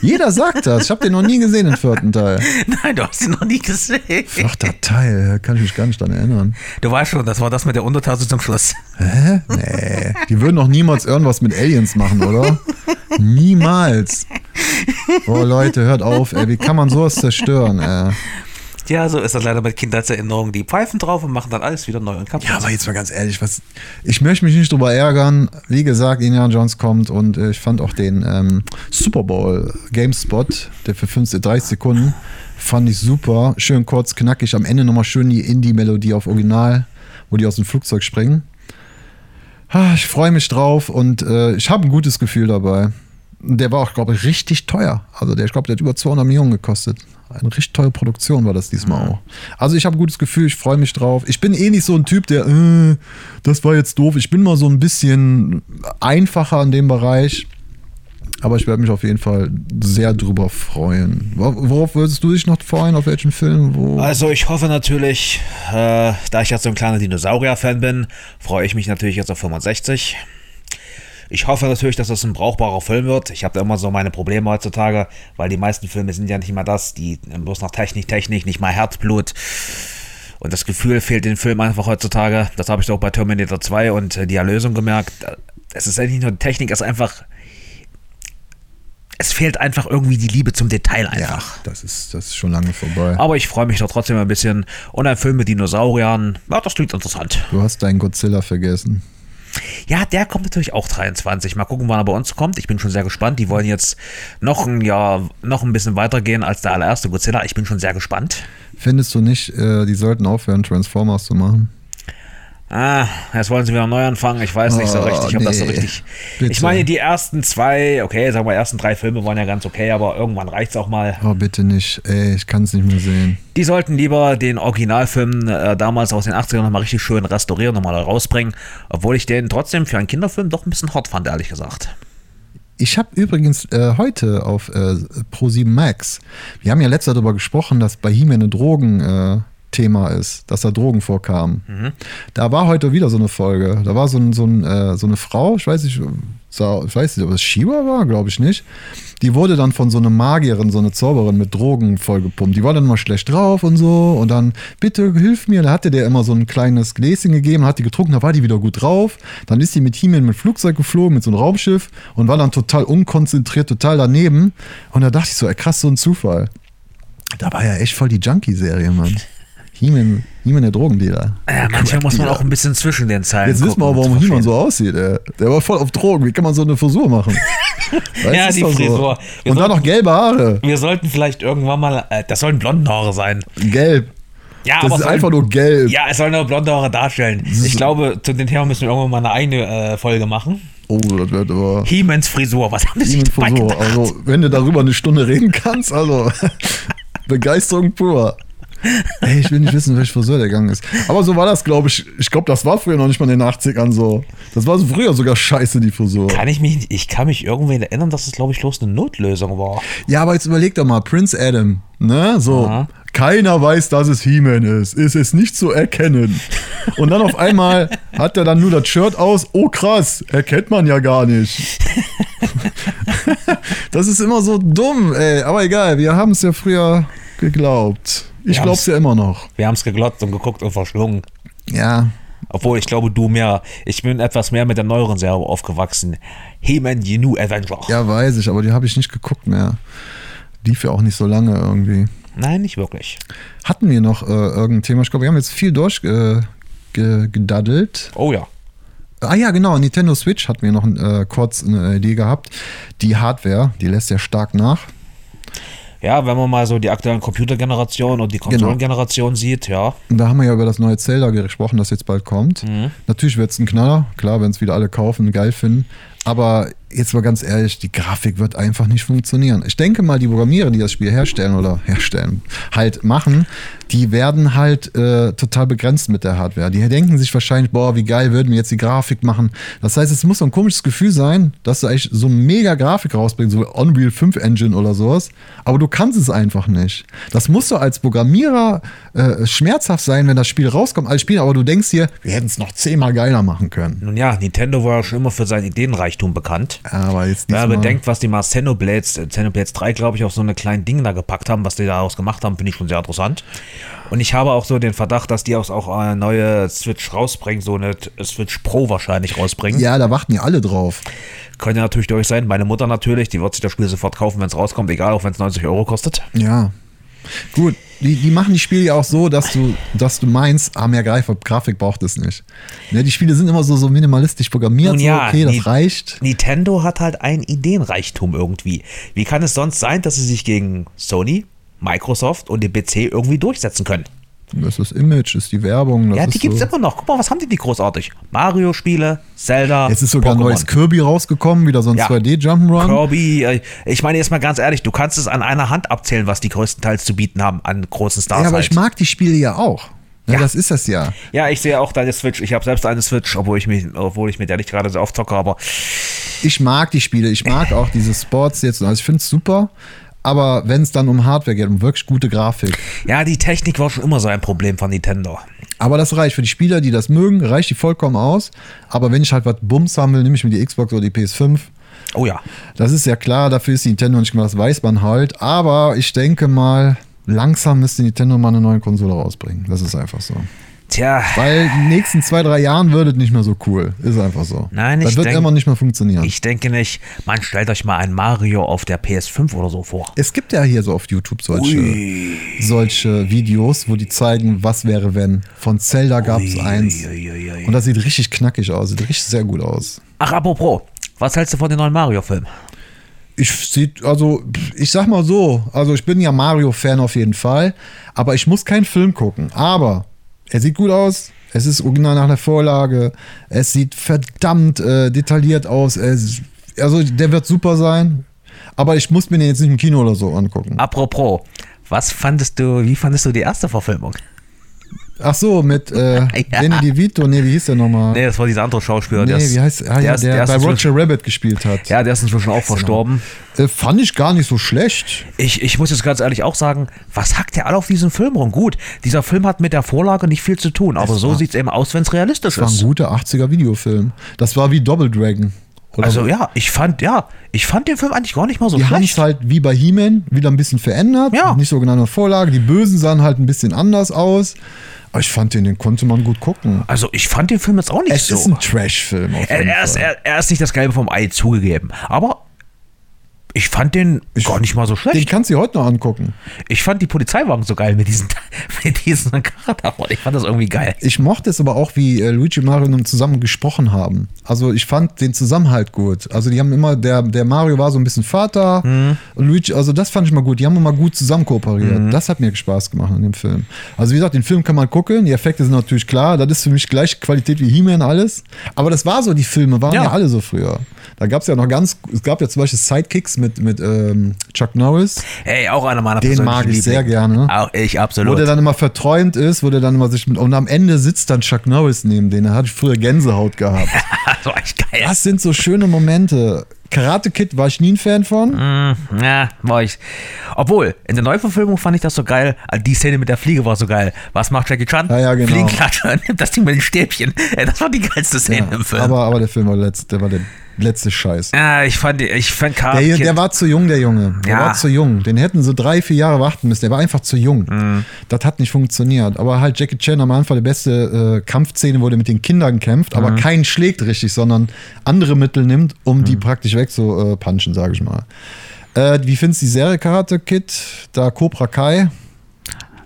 Jeder sagt das. Ich habe den noch nie gesehen, den vierten Teil. Nein, du hast ihn noch nie gesehen. Vierter Teil, kann ich mich gar nicht dran erinnern. Du weißt schon, das war das mit der Untertasse zum Schluss. Hä? Nee. Die würden doch niemals irgendwas mit Aliens machen, oder? Niemals. Boah, Leute, hört auf, ey. Wie kann man sowas zerstören, ey? Ja, so ist das leider mit Kindheitserinnerungen. Die pfeifen drauf und machen dann alles wieder neu und kaputt. Ja, aber jetzt mal ganz ehrlich, was, ich möchte mich nicht drüber ärgern. Wie gesagt, Indiana Jones kommt und äh, ich fand auch den ähm, Super Bowl GameSpot, der für 50, 30 Sekunden, fand ich super. Schön kurz, knackig. Am Ende nochmal schön die Indie-Melodie auf Original, wo die aus dem Flugzeug springen. Ich freue mich drauf und äh, ich habe ein gutes Gefühl dabei. Der war auch, glaube ich, richtig teuer. Also der, ich glaube, der hat über 200 Millionen gekostet. Eine richtig teure Produktion war das diesmal auch. Also ich habe ein gutes Gefühl, ich freue mich drauf. Ich bin eh nicht so ein Typ, der, äh, das war jetzt doof. Ich bin mal so ein bisschen einfacher in dem Bereich. Aber ich werde mich auf jeden Fall sehr drüber freuen. Wor- Worauf würdest du dich noch freuen? Auf welchen Film? Wo? Also ich hoffe natürlich, äh, da ich jetzt so ein kleiner Dinosaurier-Fan bin, freue ich mich natürlich jetzt auf 65. Ich hoffe natürlich, dass das ein brauchbarer Film wird. Ich habe da immer so meine Probleme heutzutage, weil die meisten Filme sind ja nicht mal das, die bloß noch Technik, Technik, nicht mal Herzblut. Und das Gefühl fehlt den Film einfach heutzutage. Das habe ich auch bei Terminator 2 und äh, die Erlösung gemerkt. Es ist ja nicht nur Technik, es ist einfach. Es fehlt einfach irgendwie die Liebe zum Detail einfach. Ja, das ist, das ist schon lange vorbei. Aber ich freue mich doch trotzdem ein bisschen. Und ein Film mit Dinosauriern, ja, das klingt interessant. Du hast deinen Godzilla vergessen. Ja, der kommt natürlich auch 23. Mal gucken, wann er bei uns kommt. Ich bin schon sehr gespannt. Die wollen jetzt noch ein Jahr, noch ein bisschen weitergehen als der allererste Godzilla. Ich bin schon sehr gespannt. Findest du nicht, äh, die sollten aufhören, Transformers zu machen? Ah, jetzt wollen sie wieder neu anfangen. Ich weiß nicht so Oh, richtig, ob das so nee. richtig. Bitte. Ich meine, die ersten zwei, okay, sagen wir, ersten drei Filme waren ja ganz okay, aber irgendwann reicht's auch mal. Oh, bitte nicht. Ey, ich kann es nicht mehr sehen. Die sollten lieber den Originalfilm äh, damals aus den 80ern nochmal richtig schön restaurieren, nochmal rausbringen, obwohl ich den trotzdem für einen Kinderfilm doch ein bisschen hart fand, ehrlich gesagt. Ich habe übrigens äh, heute auf äh, Pro7 Max, wir haben ja letztes Jahr darüber gesprochen, dass bei He-Man ein Drogen äh, Thema ist, dass da Drogen vorkamen. Da war heute wieder so eine Folge. Da war so, ein, so, ein, äh, so eine Frau, ich weiß nicht, so, ich weiß nicht, ob es Shiva war, glaube ich nicht. Die wurde dann von so einer Magierin, so eine Zauberin mit Drogen vollgepumpt. Die war dann mal schlecht drauf und so. Und dann, bitte hilf mir. Da hatte der immer so ein kleines Gläschen gegeben, hat die getrunken, da war die wieder gut drauf. Dann ist die mit He-Man mit Flugzeug geflogen, mit so einem Raumschiff und war dann total unkonzentriert, total daneben. Und da dachte ich so, ey, krass, so ein Zufall. Da war ja echt voll die Junkie-Serie, Mann. He-Man, He-Man der Drogendealer. Ja, manchmal muss man auch ein bisschen zwischen den Zeilen. Jetzt wissen wir auch, um warum He-Man so aussieht, ey. Der war voll auf Drogen. Wie kann man so eine Frisur machen? Ja, die Frisur. Wir Und dann noch gelbe Haare. Wir sollten vielleicht irgendwann mal, äh, das sollen blonde Haare sein. Gelb. Ja, Das aber ist sollen- einfach nur gelb. Ja, es sollen nur blonde Haare darstellen. Ich glaube, zu dem Thema müssen wir irgendwann mal eine eigene äh, Folge machen. Oh, das wird aber. He-Mans Frisur, was haben die sich dabei Frisur. gedacht? Also, wenn du darüber eine Stunde reden kannst, also Begeisterung pur. Ey, ich will nicht wissen, welche Frisur der gegangen ist. Aber so war das, glaube ich. Ich glaube, das war früher noch nicht mal in den 80ern so. Das war so früher sogar scheiße, die Frisur. Kann ich mich, ich kann mich irgendwie erinnern, dass es, glaube ich, bloß eine Notlösung war. Ja, aber jetzt überleg doch mal, Prince Adam, ne? So, Aha. keiner weiß, dass es He-Man ist. Es ist nicht zu erkennen. Und dann auf einmal hat er dann nur das Shirt aus. Oh krass, erkennt man ja gar nicht. das ist immer so dumm, ey. Aber egal, wir haben es ja früher geglaubt. Ich Wir glaub's ja immer noch. Wir haben es geglotzt und geguckt und verschlungen. Ja, Obwohl, ich glaube, du mehr, ich bin etwas mehr mit der neueren Serie aufgewachsen. He-Man, The New Avenger. ja, weiß ich, aber die habe ich nicht geguckt mehr. Lief ja auch nicht so lange irgendwie. Nein, nicht wirklich. Hatten wir noch äh, irgendein Thema? Ich glaube, wir haben jetzt viel durchgedaddelt. Äh. Oh ja. Ah ja, genau, Nintendo Switch hatten wir noch äh, kurz eine Idee gehabt. Die Hardware, die lässt ja stark nach. Ja, wenn man mal so die aktuellen Computergenerationen und die Konsolengeneration sieht, ja. Und da haben wir ja über das neue Zelda gesprochen, das jetzt bald kommt. Natürlich wird es ein Knaller, klar, wenn es wieder alle kaufen geil finden. Aber jetzt mal ganz ehrlich, die Grafik wird einfach nicht funktionieren. Ich denke mal, die Programmierer, die das Spiel herstellen oder herstellen, halt machen, die werden halt äh, total begrenzt mit der Hardware. Die denken sich wahrscheinlich, boah, wie geil würden wir jetzt die Grafik machen. Das heißt, es muss so ein komisches Gefühl sein, dass du eigentlich so mega Grafik rausbringst, so Unreal 5 Engine oder sowas. Aber du kannst es einfach nicht. Das muss doch als Programmierer äh, schmerzhaft sein, wenn das Spiel rauskommt als Spiel, aber du denkst dir, wir hätten es noch zehnmal geiler machen können. Nun ja, Nintendo war ja schon immer für seinen Ideenreichtum bekannt. Aber jetzt diesmal- bedenkt, was die mal Xenoblades, äh, Xenoblades 3, glaube ich, auf so eine kleinen Dinge da gepackt haben, was die daraus gemacht haben, finde ich schon sehr interessant. Und ich habe auch so den Verdacht, dass die auch, auch eine neue Switch rausbringen, so eine Switch Pro wahrscheinlich rausbringen. Ja, da warten ja alle drauf. Könnte natürlich durch sein. Meine Mutter natürlich, die wird sich das Spiel sofort kaufen, wenn es rauskommt, egal, auch wenn es 90 Euro kostet. Ja. Gut, die, die machen die Spiele ja auch so, dass du, dass du meinst, ah, mehr Grafik braucht es nicht. Ne, die Spiele sind immer so, so minimalistisch programmiert, Nun so, ja, okay, das die- reicht. Nintendo hat halt ein Ideenreichtum irgendwie. Wie kann es sonst sein, dass sie sich gegen Sony, Microsoft und den PC irgendwie durchsetzen können? Das ist das Image, das ist die Werbung. Ja, die gibt's so. immer noch. Guck mal, was haben die die großartig? Mario-Spiele, Zelda. Jetzt ist sogar ein neues Kirby rausgekommen, wieder so ein Ja. 2D-Jump'n'Run. Kirby, äh, ich meine jetzt mal ganz ehrlich, du kannst es an einer Hand abzählen, was die größtenteils zu bieten haben an großen Stars. Ja, aber halt. ich mag die Spiele ja auch. Ja, Ja. Das ist das ja. ja, ich sehe auch deine Switch. Ich habe selbst eine Switch, obwohl ich, mich, obwohl ich mit der nicht gerade so oft zocke, aber Ich mag die Spiele, ich mag auch diese Sports jetzt. Also ich finde es super. Aber wenn es dann um Hardware geht, um wirklich gute Grafik, ja, die Technik war schon immer so ein Problem von Nintendo. Aber das reicht. Für die Spieler, die das mögen, reicht die vollkommen aus. Aber wenn ich halt was Bums will, nehme ich mir die Xbox oder die PS5. Oh ja. Das ist ja klar, dafür ist die Nintendo nicht gemacht, das weiß man halt. Aber ich denke mal, langsam müsste Nintendo mal eine neue Konsole rausbringen. Das ist einfach so. Tja. Weil in den nächsten zwei, drei Jahren wird es nicht mehr so cool. Ist einfach so. Nein, Das ich wird denk- immer nicht mehr funktionieren. Ich denke nicht. Man stellt euch mal ein Mario auf der PS5 oder so vor. es gibt ja hier so auf YouTube solche, Ui. solche Videos, wo die zeigen, was wäre, wenn. Von Zelda gab es eins. ui, ui. Und das sieht richtig knackig aus. Sieht richtig sehr gut aus. Ach, apropos. Was hältst du von den neuen Mario-Filmen? Ich sieht, also, ich sag mal so, also ich bin ja Mario-Fan auf jeden Fall, aber ich muss keinen Film gucken. Aber er sieht gut aus, es ist original nach der Vorlage, es sieht verdammt äh, detailliert aus. Es, also der wird super sein, aber ich muss mir den jetzt nicht im Kino oder so angucken. Apropos. Was fandest du, wie fandest du die erste Verfilmung? Ach so, mit äh, Ja. Danny DeVito, nee, wie hieß der nochmal? Nee, das war dieser andere Schauspieler. Nee, der ist- wie heißt ah, ja, ist- der, ist bei Roger Rabbit gespielt hat. Ja, der ist inzwischen auch verstorben. Äh, fand ich gar nicht so schlecht. Ich, ich muss jetzt ganz ehrlich auch sagen, was hackt der alle auf diesen Film rum? Gut, dieser Film hat mit der Vorlage nicht viel zu tun, aber so war- sieht es eben aus, wenn es realistisch Das war ein ist. guter 80er Videofilm. Das war wie Double Dragon. Oder Also ja, ich fand, ja, ich fand den Film eigentlich gar nicht mal so Die haben es schlecht. halt wie bei He-Man wieder ein bisschen verändert. Ja. Nicht so genau eine Vorlage. Die Bösen sahen halt ein bisschen anders aus. Aber ich fand den, den konnte man gut gucken. Also ich fand den Film jetzt auch nicht Es so. ist ein Trash-Film. er, er, ist, er, er ist nicht das Gelbe vom Ei zugegeben. Aber ich fand den gar nicht mal so Den schlecht. kannst du dir heute noch angucken. Ich fand die Polizeiwagen so geil mit diesen, mit diesen Karren. Ich fand das irgendwie geil. Ich mochte es aber auch, wie äh, Luigi und Mario nun zusammen gesprochen haben. Also ich fand den Zusammenhalt gut. Also die haben immer, der, der Mario war so ein bisschen Vater Mhm. und Luigi, also das fand ich mal gut. Die haben immer gut zusammen kooperiert. Mhm. Das hat mir Spaß gemacht in dem Film. Also wie gesagt, den Film kann man gucken. Die Effekte sind natürlich klar. Das ist für mich gleiche Qualität wie He-Man alles. Aber das war so, die Filme waren ja, Ja. alle so früher. Da gab es ja noch ganz, es gab ja zum Beispiel Sidekicks mit, mit ähm, Chuck Norris. Hey, auch einer meiner Den mag ich sehr gerne. Auch ich, Wo absolut. der dann immer verträumt ist, wo der dann immer sich mit. Und am Ende sitzt dann Chuck Norris neben den. Da hatte ich früher Gänsehaut gehabt. das war echt geil. Das sind so schöne Momente. Karate Kid war ich nie ein Fan von. Mm, ja, war ich. Obwohl, in der Neuverfilmung fand ich das so geil. Also Die Szene mit der Fliege war so geil. Was macht Jackie Chan? Ja, ja, genau. Fliegenklatscher, nimmt das Ding mit den Stäbchen. Ey, das war die geilste Szene im Film. aber, aber der Film war der letzte, der war der letzte Scheiß. ja, ich fand, ich fand Karate Der, der war zu jung, der Junge. Der Ja. war zu jung. Den hätten so drei, vier Jahre warten müssen. Der war einfach zu jung. Mhm. Das hat nicht funktioniert. Aber halt Jackie Chan am Anfang die beste äh, Kampfszene, wo der mit den Kindern kämpft, Mhm. aber keinen schlägt richtig, sondern andere Mittel nimmt, um die praktisch wegzupunchen, äh, punchen, sage ich mal. Äh, wie findest du die Serie Karate Kid? Da Cobra Kai?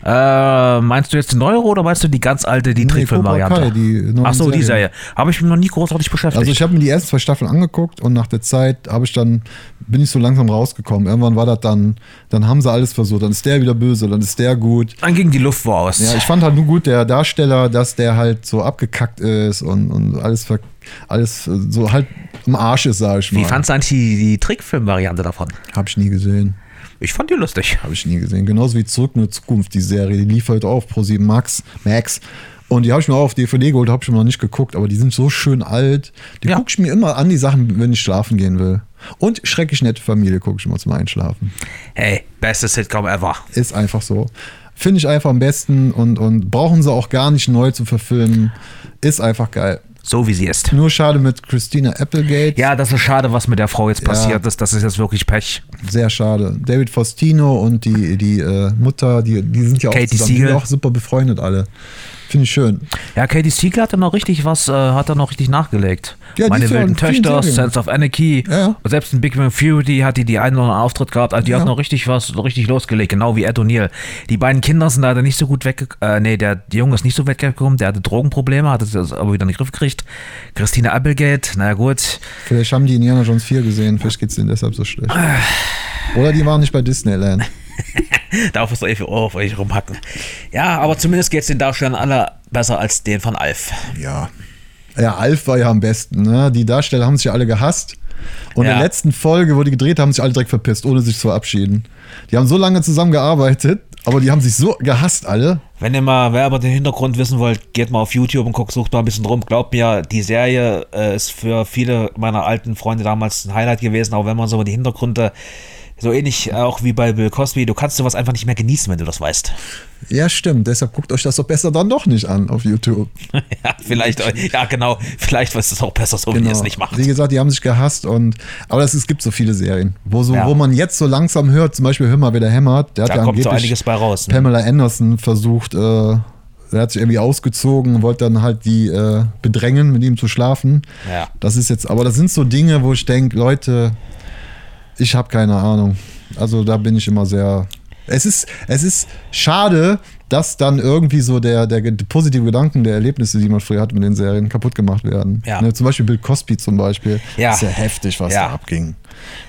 Äh, meinst du jetzt die neuere oder meinst du die ganz alte, die Nee, Trickfilm-Variante? Die neuen Ach so, die. Serie. Habe ich mich noch nie großartig beschäftigt. Also ich habe mir die ersten zwei Staffeln angeguckt und nach der Zeit habe ich dann bin ich so langsam rausgekommen. Irgendwann war das dann, dann haben sie alles versucht. Dann ist der wieder böse, dann ist der gut. dann ging die Luft wo aus. Ja, ich fand halt nur gut der Darsteller, dass der halt so abgekackt ist und, und alles, ver- alles äh, so halt im Arsch ist, sag ich mal. Wie fandst du eigentlich die, die Trickfilm-Variante davon? Hab ich nie gesehen. Ich fand die lustig. Habe ich nie gesehen. Genauso wie Zurück in die Zukunft, die Serie. Die lief heute auf Pro7 Max. Max. Und die habe ich mir auch auf DVD geholt, habe ich mir noch nicht geguckt, aber die sind so schön alt. Die Ja. gucke ich mir immer an, die Sachen, wenn ich schlafen gehen will. Und schrecklich nette Familie gucke ich mir zum Einschlafen. Hey, beste Sitcom ever. Ist einfach so. Finde ich einfach am besten und, und brauchen sie auch gar nicht neu zu verfilmen. Ist einfach geil. So wie sie ist. Nur schade mit Christina Applegate. Ja, das ist schade, was mit der Frau jetzt passiert ist. Das ist jetzt wirklich Pech. Sehr schade. David Faustino und die, die äh, Mutter, die, die sind ja auch Katie zusammen. Die sind auch super befreundet alle. Finde ich schön. Ja, Katie Siegel hat da noch richtig was, äh, hat da noch richtig nachgelegt. Ja, Meine wilden Töchter. Sense of Anarchy. Ja, selbst in Big Bang Fury hat die die einen oder anderen Auftritt gehabt. Also die Ja. hat noch richtig was, richtig losgelegt. Genau wie Ed O'Neill. Die beiden Kinder sind leider nicht so gut weggekommen. Äh, nee, der, der Junge ist nicht so weggekommen. Der hatte Drogenprobleme, hat es aber wieder in den Griff gekriegt. Christina Applegate, naja gut. Vielleicht haben die Indiana Jones 4 gesehen, vielleicht geht es denen deshalb so schlecht. Oder die waren nicht bei Disneyland. Darf es euch auf euch rumhacken. Ja, aber zumindest geht es den Darstellern alle besser als den von Alf. Ja. Ja, Alf war ja am besten. Ne? Die Darsteller haben sich ja alle gehasst. Und in Ja. der letzten Folge, wo die gedreht haben, haben sich alle direkt verpisst, ohne sich zu verabschieden. Die haben so lange zusammengearbeitet, aber die haben sich so gehasst alle. Wenn ihr mal wer über den Hintergrund wissen wollt, geht mal auf YouTube und guckt, sucht mal ein bisschen rum. Glaubt mir, die Serie äh, ist für viele meiner alten Freunde damals ein Highlight gewesen, auch wenn man so die Hintergründe So ähnlich auch wie bei Bill Cosby, du kannst sowas einfach nicht mehr genießen, wenn du das weißt. Ja, stimmt. Deshalb guckt euch das doch besser dann doch nicht an auf YouTube. ja, vielleicht, ja genau, vielleicht ist es auch besser so, wie ihr es nicht macht. Wie gesagt, die haben sich gehasst und, aber es, es gibt so viele Serien, wo, so, Ja. wo man jetzt so langsam hört, zum Beispiel Hör mal, wer der hämmert, der hat Da ja kommt so einiges bei raus. Ne? Pamela Anderson versucht, äh, der hat sich irgendwie ausgezogen, wollte dann halt die äh, bedrängen, mit ihm zu schlafen. Ja. Das ist jetzt, aber das sind so Dinge, wo ich denke, Leute, ich habe keine Ahnung. Also da bin ich immer sehr. Es ist, es ist schade, dass dann irgendwie so der, der, der positive Gedanken der Erlebnisse, die man früher hat mit den Serien, kaputt gemacht werden. Ja. Ne, zum Beispiel Bill Cosby zum Beispiel. Ja. Das ist ja heftig, was Ja. da abging.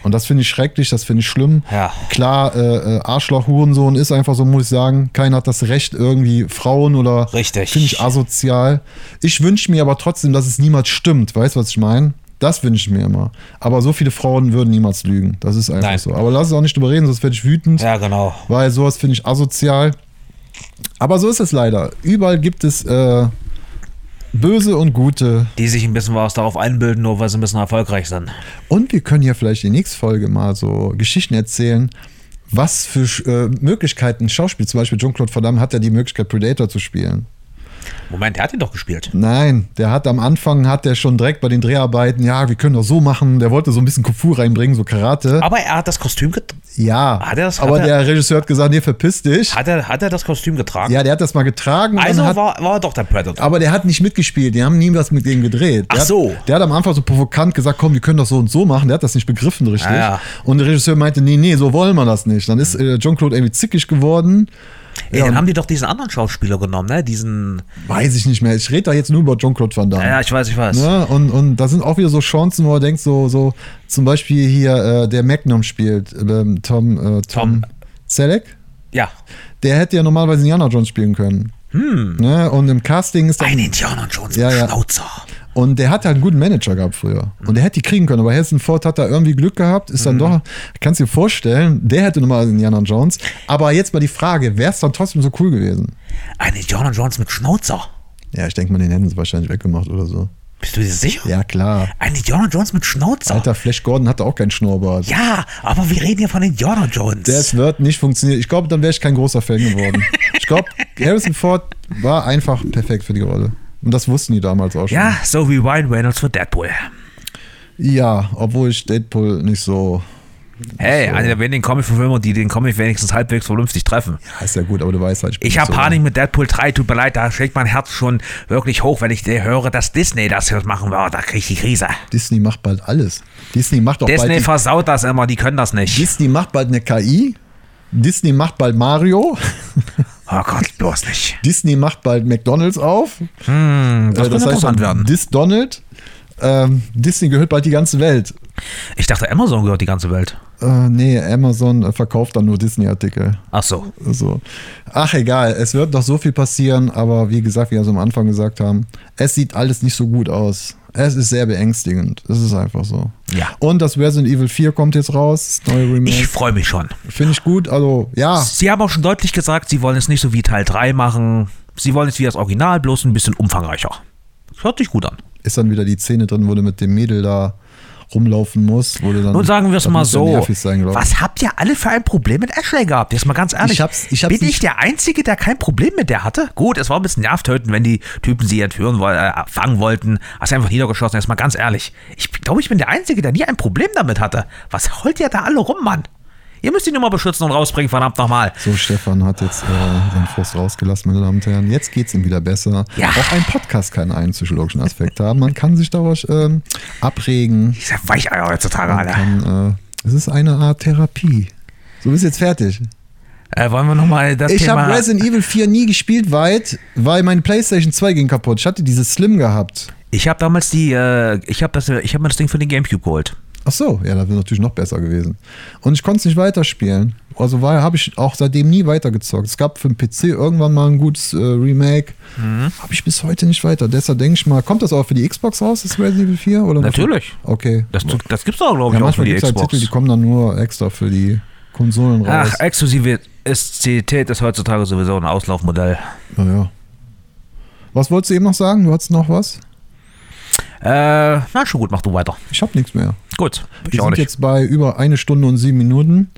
Und das finde ich schrecklich, das finde ich schlimm. Ja. Klar, äh, äh, Arschloch, Hurensohn ist einfach so, muss ich sagen. Keiner hat das Recht, irgendwie Frauen oder. Richtig. Finde ich asozial. Ich wünsche mir aber trotzdem, dass es niemals stimmt. Weißt du, was ich meine? Das wünsche ich mir immer. Aber so viele Frauen würden niemals lügen. Das ist einfach Nein. so. Aber lass es auch nicht drüber reden, sonst werde ich wütend. Ja, genau. Weil sowas finde ich asozial. Aber so ist es leider. Überall gibt es äh, böse und gute. Die sich ein bisschen was darauf einbilden, nur weil sie ein bisschen erfolgreich sind. Und wir können ja vielleicht die nächste Folge mal so Geschichten erzählen, was für äh, Möglichkeiten Schauspiel, zum Beispiel Jean-Claude Van Damme hat ja die Möglichkeit, Predator zu spielen. Moment, der hat ihn doch gespielt. Nein, der hat am Anfang, hat der schon direkt bei den Dreharbeiten, ja, wir können doch so machen, der wollte so ein bisschen Kung-Fu reinbringen, so Karate. Aber er hat das Kostüm getragen. ja, Hat er das- aber hat er- der Regisseur hat gesagt, nee, verpiss dich. Hat er, hat er das Kostüm getragen? Ja, der hat das mal getragen. also hat, war, war er doch der Predator. aber der hat nicht mitgespielt, die haben nie was mit dem gedreht. Der Ach so. Hat, der hat am Anfang so provokant gesagt, komm, wir können das so und so machen. Der hat das nicht begriffen richtig. Ah, ja. Und der Regisseur meinte, nee, nee, so wollen wir das nicht. Dann ist äh, Jean-Claude irgendwie zickig geworden. Ey, Ja, dann und- haben die doch diesen anderen Schauspieler genommen, ne? Diesen. Weiß ich nicht mehr. Ich rede da jetzt nur über Jean-Claude Van Damme. Ja, ich weiß, ich weiß. Ne? Und, und da sind auch wieder so Chancen, wo er denkt, so, so zum Beispiel hier, äh, der Magnum spielt, ähm, Tom, äh, Tom, Tom. Selleck, Ja. der hätte ja normalerweise Indiana Jones spielen können. Ne? Und im Casting ist dann, Ein Indiana Jones Ja, ja. Schnauzer. Und der hat halt einen guten Manager gehabt früher. Und der hätte die kriegen können, aber Harrison Ford hat da irgendwie Glück gehabt, ist dann doch, kannst du dir vorstellen, der hätte normalerweise Indiana Jones. Aber jetzt mal die Frage, wäre es dann trotzdem so cool gewesen? Ein Indiana Jones mit Schnauzer. Ja, ich denke mal, den hätten sie wahrscheinlich weggemacht oder so. Bist du dir sicher? Ja, klar. Ein Indiana Jones mit Schnauzer. Alter, Flash Gordon hatte auch keinen Schnurrbart. Ja, aber wir reden hier von Indiana Jones. Das wird nicht funktionieren. Ich glaube, dann wäre ich kein großer Fan geworden. Ich glaube, Harrison Ford war einfach perfekt für die Rolle. Und das wussten die damals auch schon. ja, so wie Ryan Reynolds für Deadpool. Ja, obwohl ich Deadpool nicht so. Hey, einer der wenigen Comic-Verfilmer, die den Comic wenigstens halbwegs vernünftig treffen. Ja, ist ja gut, aber du weißt halt, Ich nicht habe so- Panik mit Deadpool 3, tut mir leid, da schlägt mein Herz schon wirklich hoch, wenn ich höre, dass Disney das jetzt machen wird. Da kriege ich die Krise. Disney macht bald alles. Disney macht auch Disney bald. versaut das immer, die können das nicht. Disney macht bald eine KI. Disney macht bald Mario. Oh Gott, bloß nicht. Disney macht bald McDonalds auf. Hm, das Äh, könnte interessant dann werden. Dis Donald. Ähm, Disney gehört bald die ganze Welt. Ich dachte, Amazon gehört die ganze Welt. Äh, nee, Amazon äh, verkauft dann nur Disney-Artikel. Ach so. So. Ach egal, es wird noch so viel passieren, aber wie gesagt, wie wir es am Anfang gesagt haben, es sieht alles nicht so gut aus. Es ist sehr beängstigend. Es ist einfach so. Ja. Und das Resident Evil 4 kommt jetzt raus, das neue Ich Remake. freue mich schon. Finde ich gut. Also, ja, Sie haben auch schon deutlich gesagt, sie wollen es nicht so wie Teil 3 machen. Sie wollen es wie das Original, bloß ein bisschen umfangreicher. Das hört sich gut an. ist dann wieder die Szene drin, wo du mit dem Mädel da rumlaufen musst. Wo du dann, Nun sagen wir es mal muss so. Sein, was habt ihr alle für ein Problem mit Ashley gehabt? Jetzt mal ganz ehrlich. Ich hab's- ich hab's Bin ich der Einzige, der kein Problem mit der hatte? Gut, es war ein bisschen nervtötend, wenn die Typen sie entführen woll- äh, fangen wollten. Hast einfach niedergeschossen. Jetzt mal ganz ehrlich. Ich glaube, ich bin der Einzige, der nie ein Problem damit hatte. Was heult ihr da alle rum, Mann? Ihr müsst ihn nur mal beschützen und rausbringen, verdammt nochmal. So, Stefan hat jetzt äh, seinen Frust rausgelassen, meine Damen und Herren. Jetzt geht es ihm wieder besser. Ja. Auch ein Podcast kann einen psychologischen Aspekt haben. Man kann sich daraus ähm, abregen. Diese Weicheier heutzutage, Man Alter. kann, äh, es ist eine Art Therapie. So bist jetzt fertig. Äh, wollen wir nochmal das Ich habe Resident Evil 4 nie gespielt weit, weil meine PlayStation 2 ging kaputt. Ich hatte dieses Slim gehabt. Ich habe damals die, äh, ich habe das, ich habe mir das Ding für den Gamecube geholt. Ach so, ja, das wäre natürlich noch besser gewesen. Und ich konnte es nicht weiterspielen. Also habe ich auch seitdem nie weitergezockt. Es gab für den PC irgendwann mal ein gutes äh, Remake. Mhm. Habe ich bis heute nicht weiter. Deshalb denke ich mal, kommt das auch für die Xbox raus, das Resident Evil 4? Oder noch- Natürlich. Okay. Das, das gibt's doch, glaube ja, ich, auch für die gibt es halt Xbox. Titel, die kommen dann nur extra für die Konsolen raus. Ach, Exklusivität ist heutzutage sowieso ein Auslaufmodell. Naja. Was wolltest du eben noch sagen? Du hattest noch was? Äh, na schon gut, mach du weiter. Ich habe nichts mehr. Gut, Wir sind jetzt bei über eine Stunde und sieben Minuten.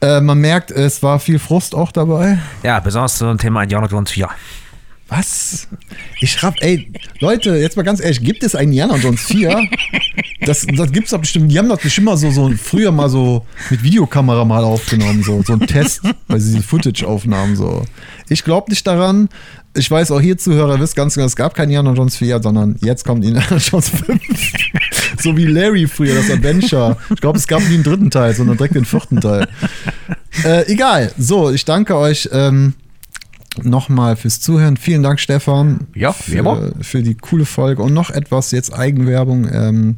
Äh, man merkt, es war viel Frust auch dabei. Ja, besonders zum Thema Indiana Jones 4. Was? Ich raff, ey, Leute, jetzt mal ganz ehrlich, gibt es einen Indiana Jones 4? Das, das gibt's doch bestimmt, die haben das bestimmt mal so, so früher mal so mit Videokamera mal aufgenommen, so, so ein Test, weil sie diese Footage-Aufnahmen so. Ich glaube nicht daran. Ich weiß auch hier Zuhörer, wisst ganz genau, es gab keinen Indiana Jones 4, sondern jetzt kommt Indiana Jones 5. so wie Larry früher, das Adventure. Ich glaube, es gab nie einen dritten Teil, sondern direkt den vierten Teil. Äh, egal. So, ich danke euch. Ähm, nochmal fürs Zuhören. Vielen Dank, Stefan. Ja, wie für, für die coole Folge. Und noch etwas jetzt Eigenwerbung. Ähm,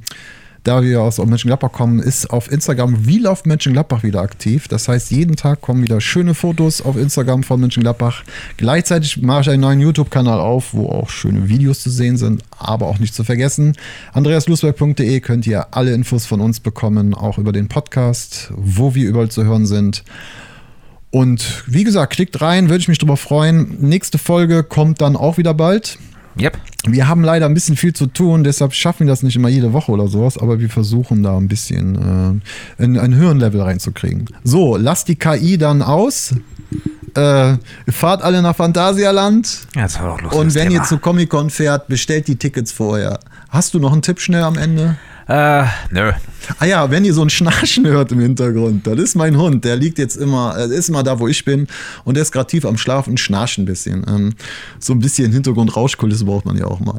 da wir aus Mönchengladbach kommen, ist auf Instagram Real of Mönchengladbach wieder aktiv. Das heißt, jeden Tag kommen wieder schöne Fotos auf Instagram von Mönchengladbach. Gleichzeitig mache ich einen neuen YouTube-Kanal auf, wo auch schöne Videos zu sehen sind, aber auch nicht zu vergessen. andreaslusberg.de könnt ihr alle Infos von uns bekommen, auch über den Podcast, wo wir überall zu hören sind. Und wie gesagt, klickt rein, würde ich mich drüber freuen. Nächste Folge kommt dann auch wieder bald. Yep. Wir haben leider ein bisschen viel zu tun, deshalb schaffen wir das nicht immer jede Woche oder sowas, aber wir versuchen da ein bisschen äh, in einen höheren Level reinzukriegen. So, lasst die KI dann aus. Äh, fahrt alle nach Phantasialand. Ja, jetzt war doch los. Und das wenn Thema. ihr zu Comic-Con fährt, bestellt die Tickets vorher. Hast du noch einen Tipp schnell am Ende? Äh, nö. Ah ja, wenn ihr so ein Schnarchen hört im Hintergrund, das ist mein Hund. Der liegt jetzt immer, äh, ist immer da, wo ich bin. Und der ist gerade tief am Schlafen und schnarcht ein bisschen. Ähm, so ein bisschen Hintergrund-Rauschkulisse braucht man ja auch mal.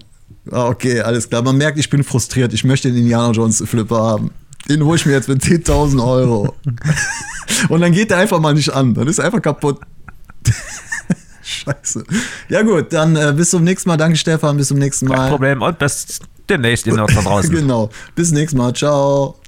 Ah, okay, alles klar. Man merkt, ich bin frustriert. Ich möchte den Indiana Jones Flipper haben. Den hole ich mir jetzt mit 10.000 Euro. und dann geht der einfach mal nicht an. Dann ist er einfach kaputt. Scheiße. Ja gut, dann äh, bis zum nächsten Mal. Danke Stefan, bis zum nächsten Kein Mal. Problem. Und bis demnächst, seid da draußen. genau. Bis nächstes Mal. Ciao.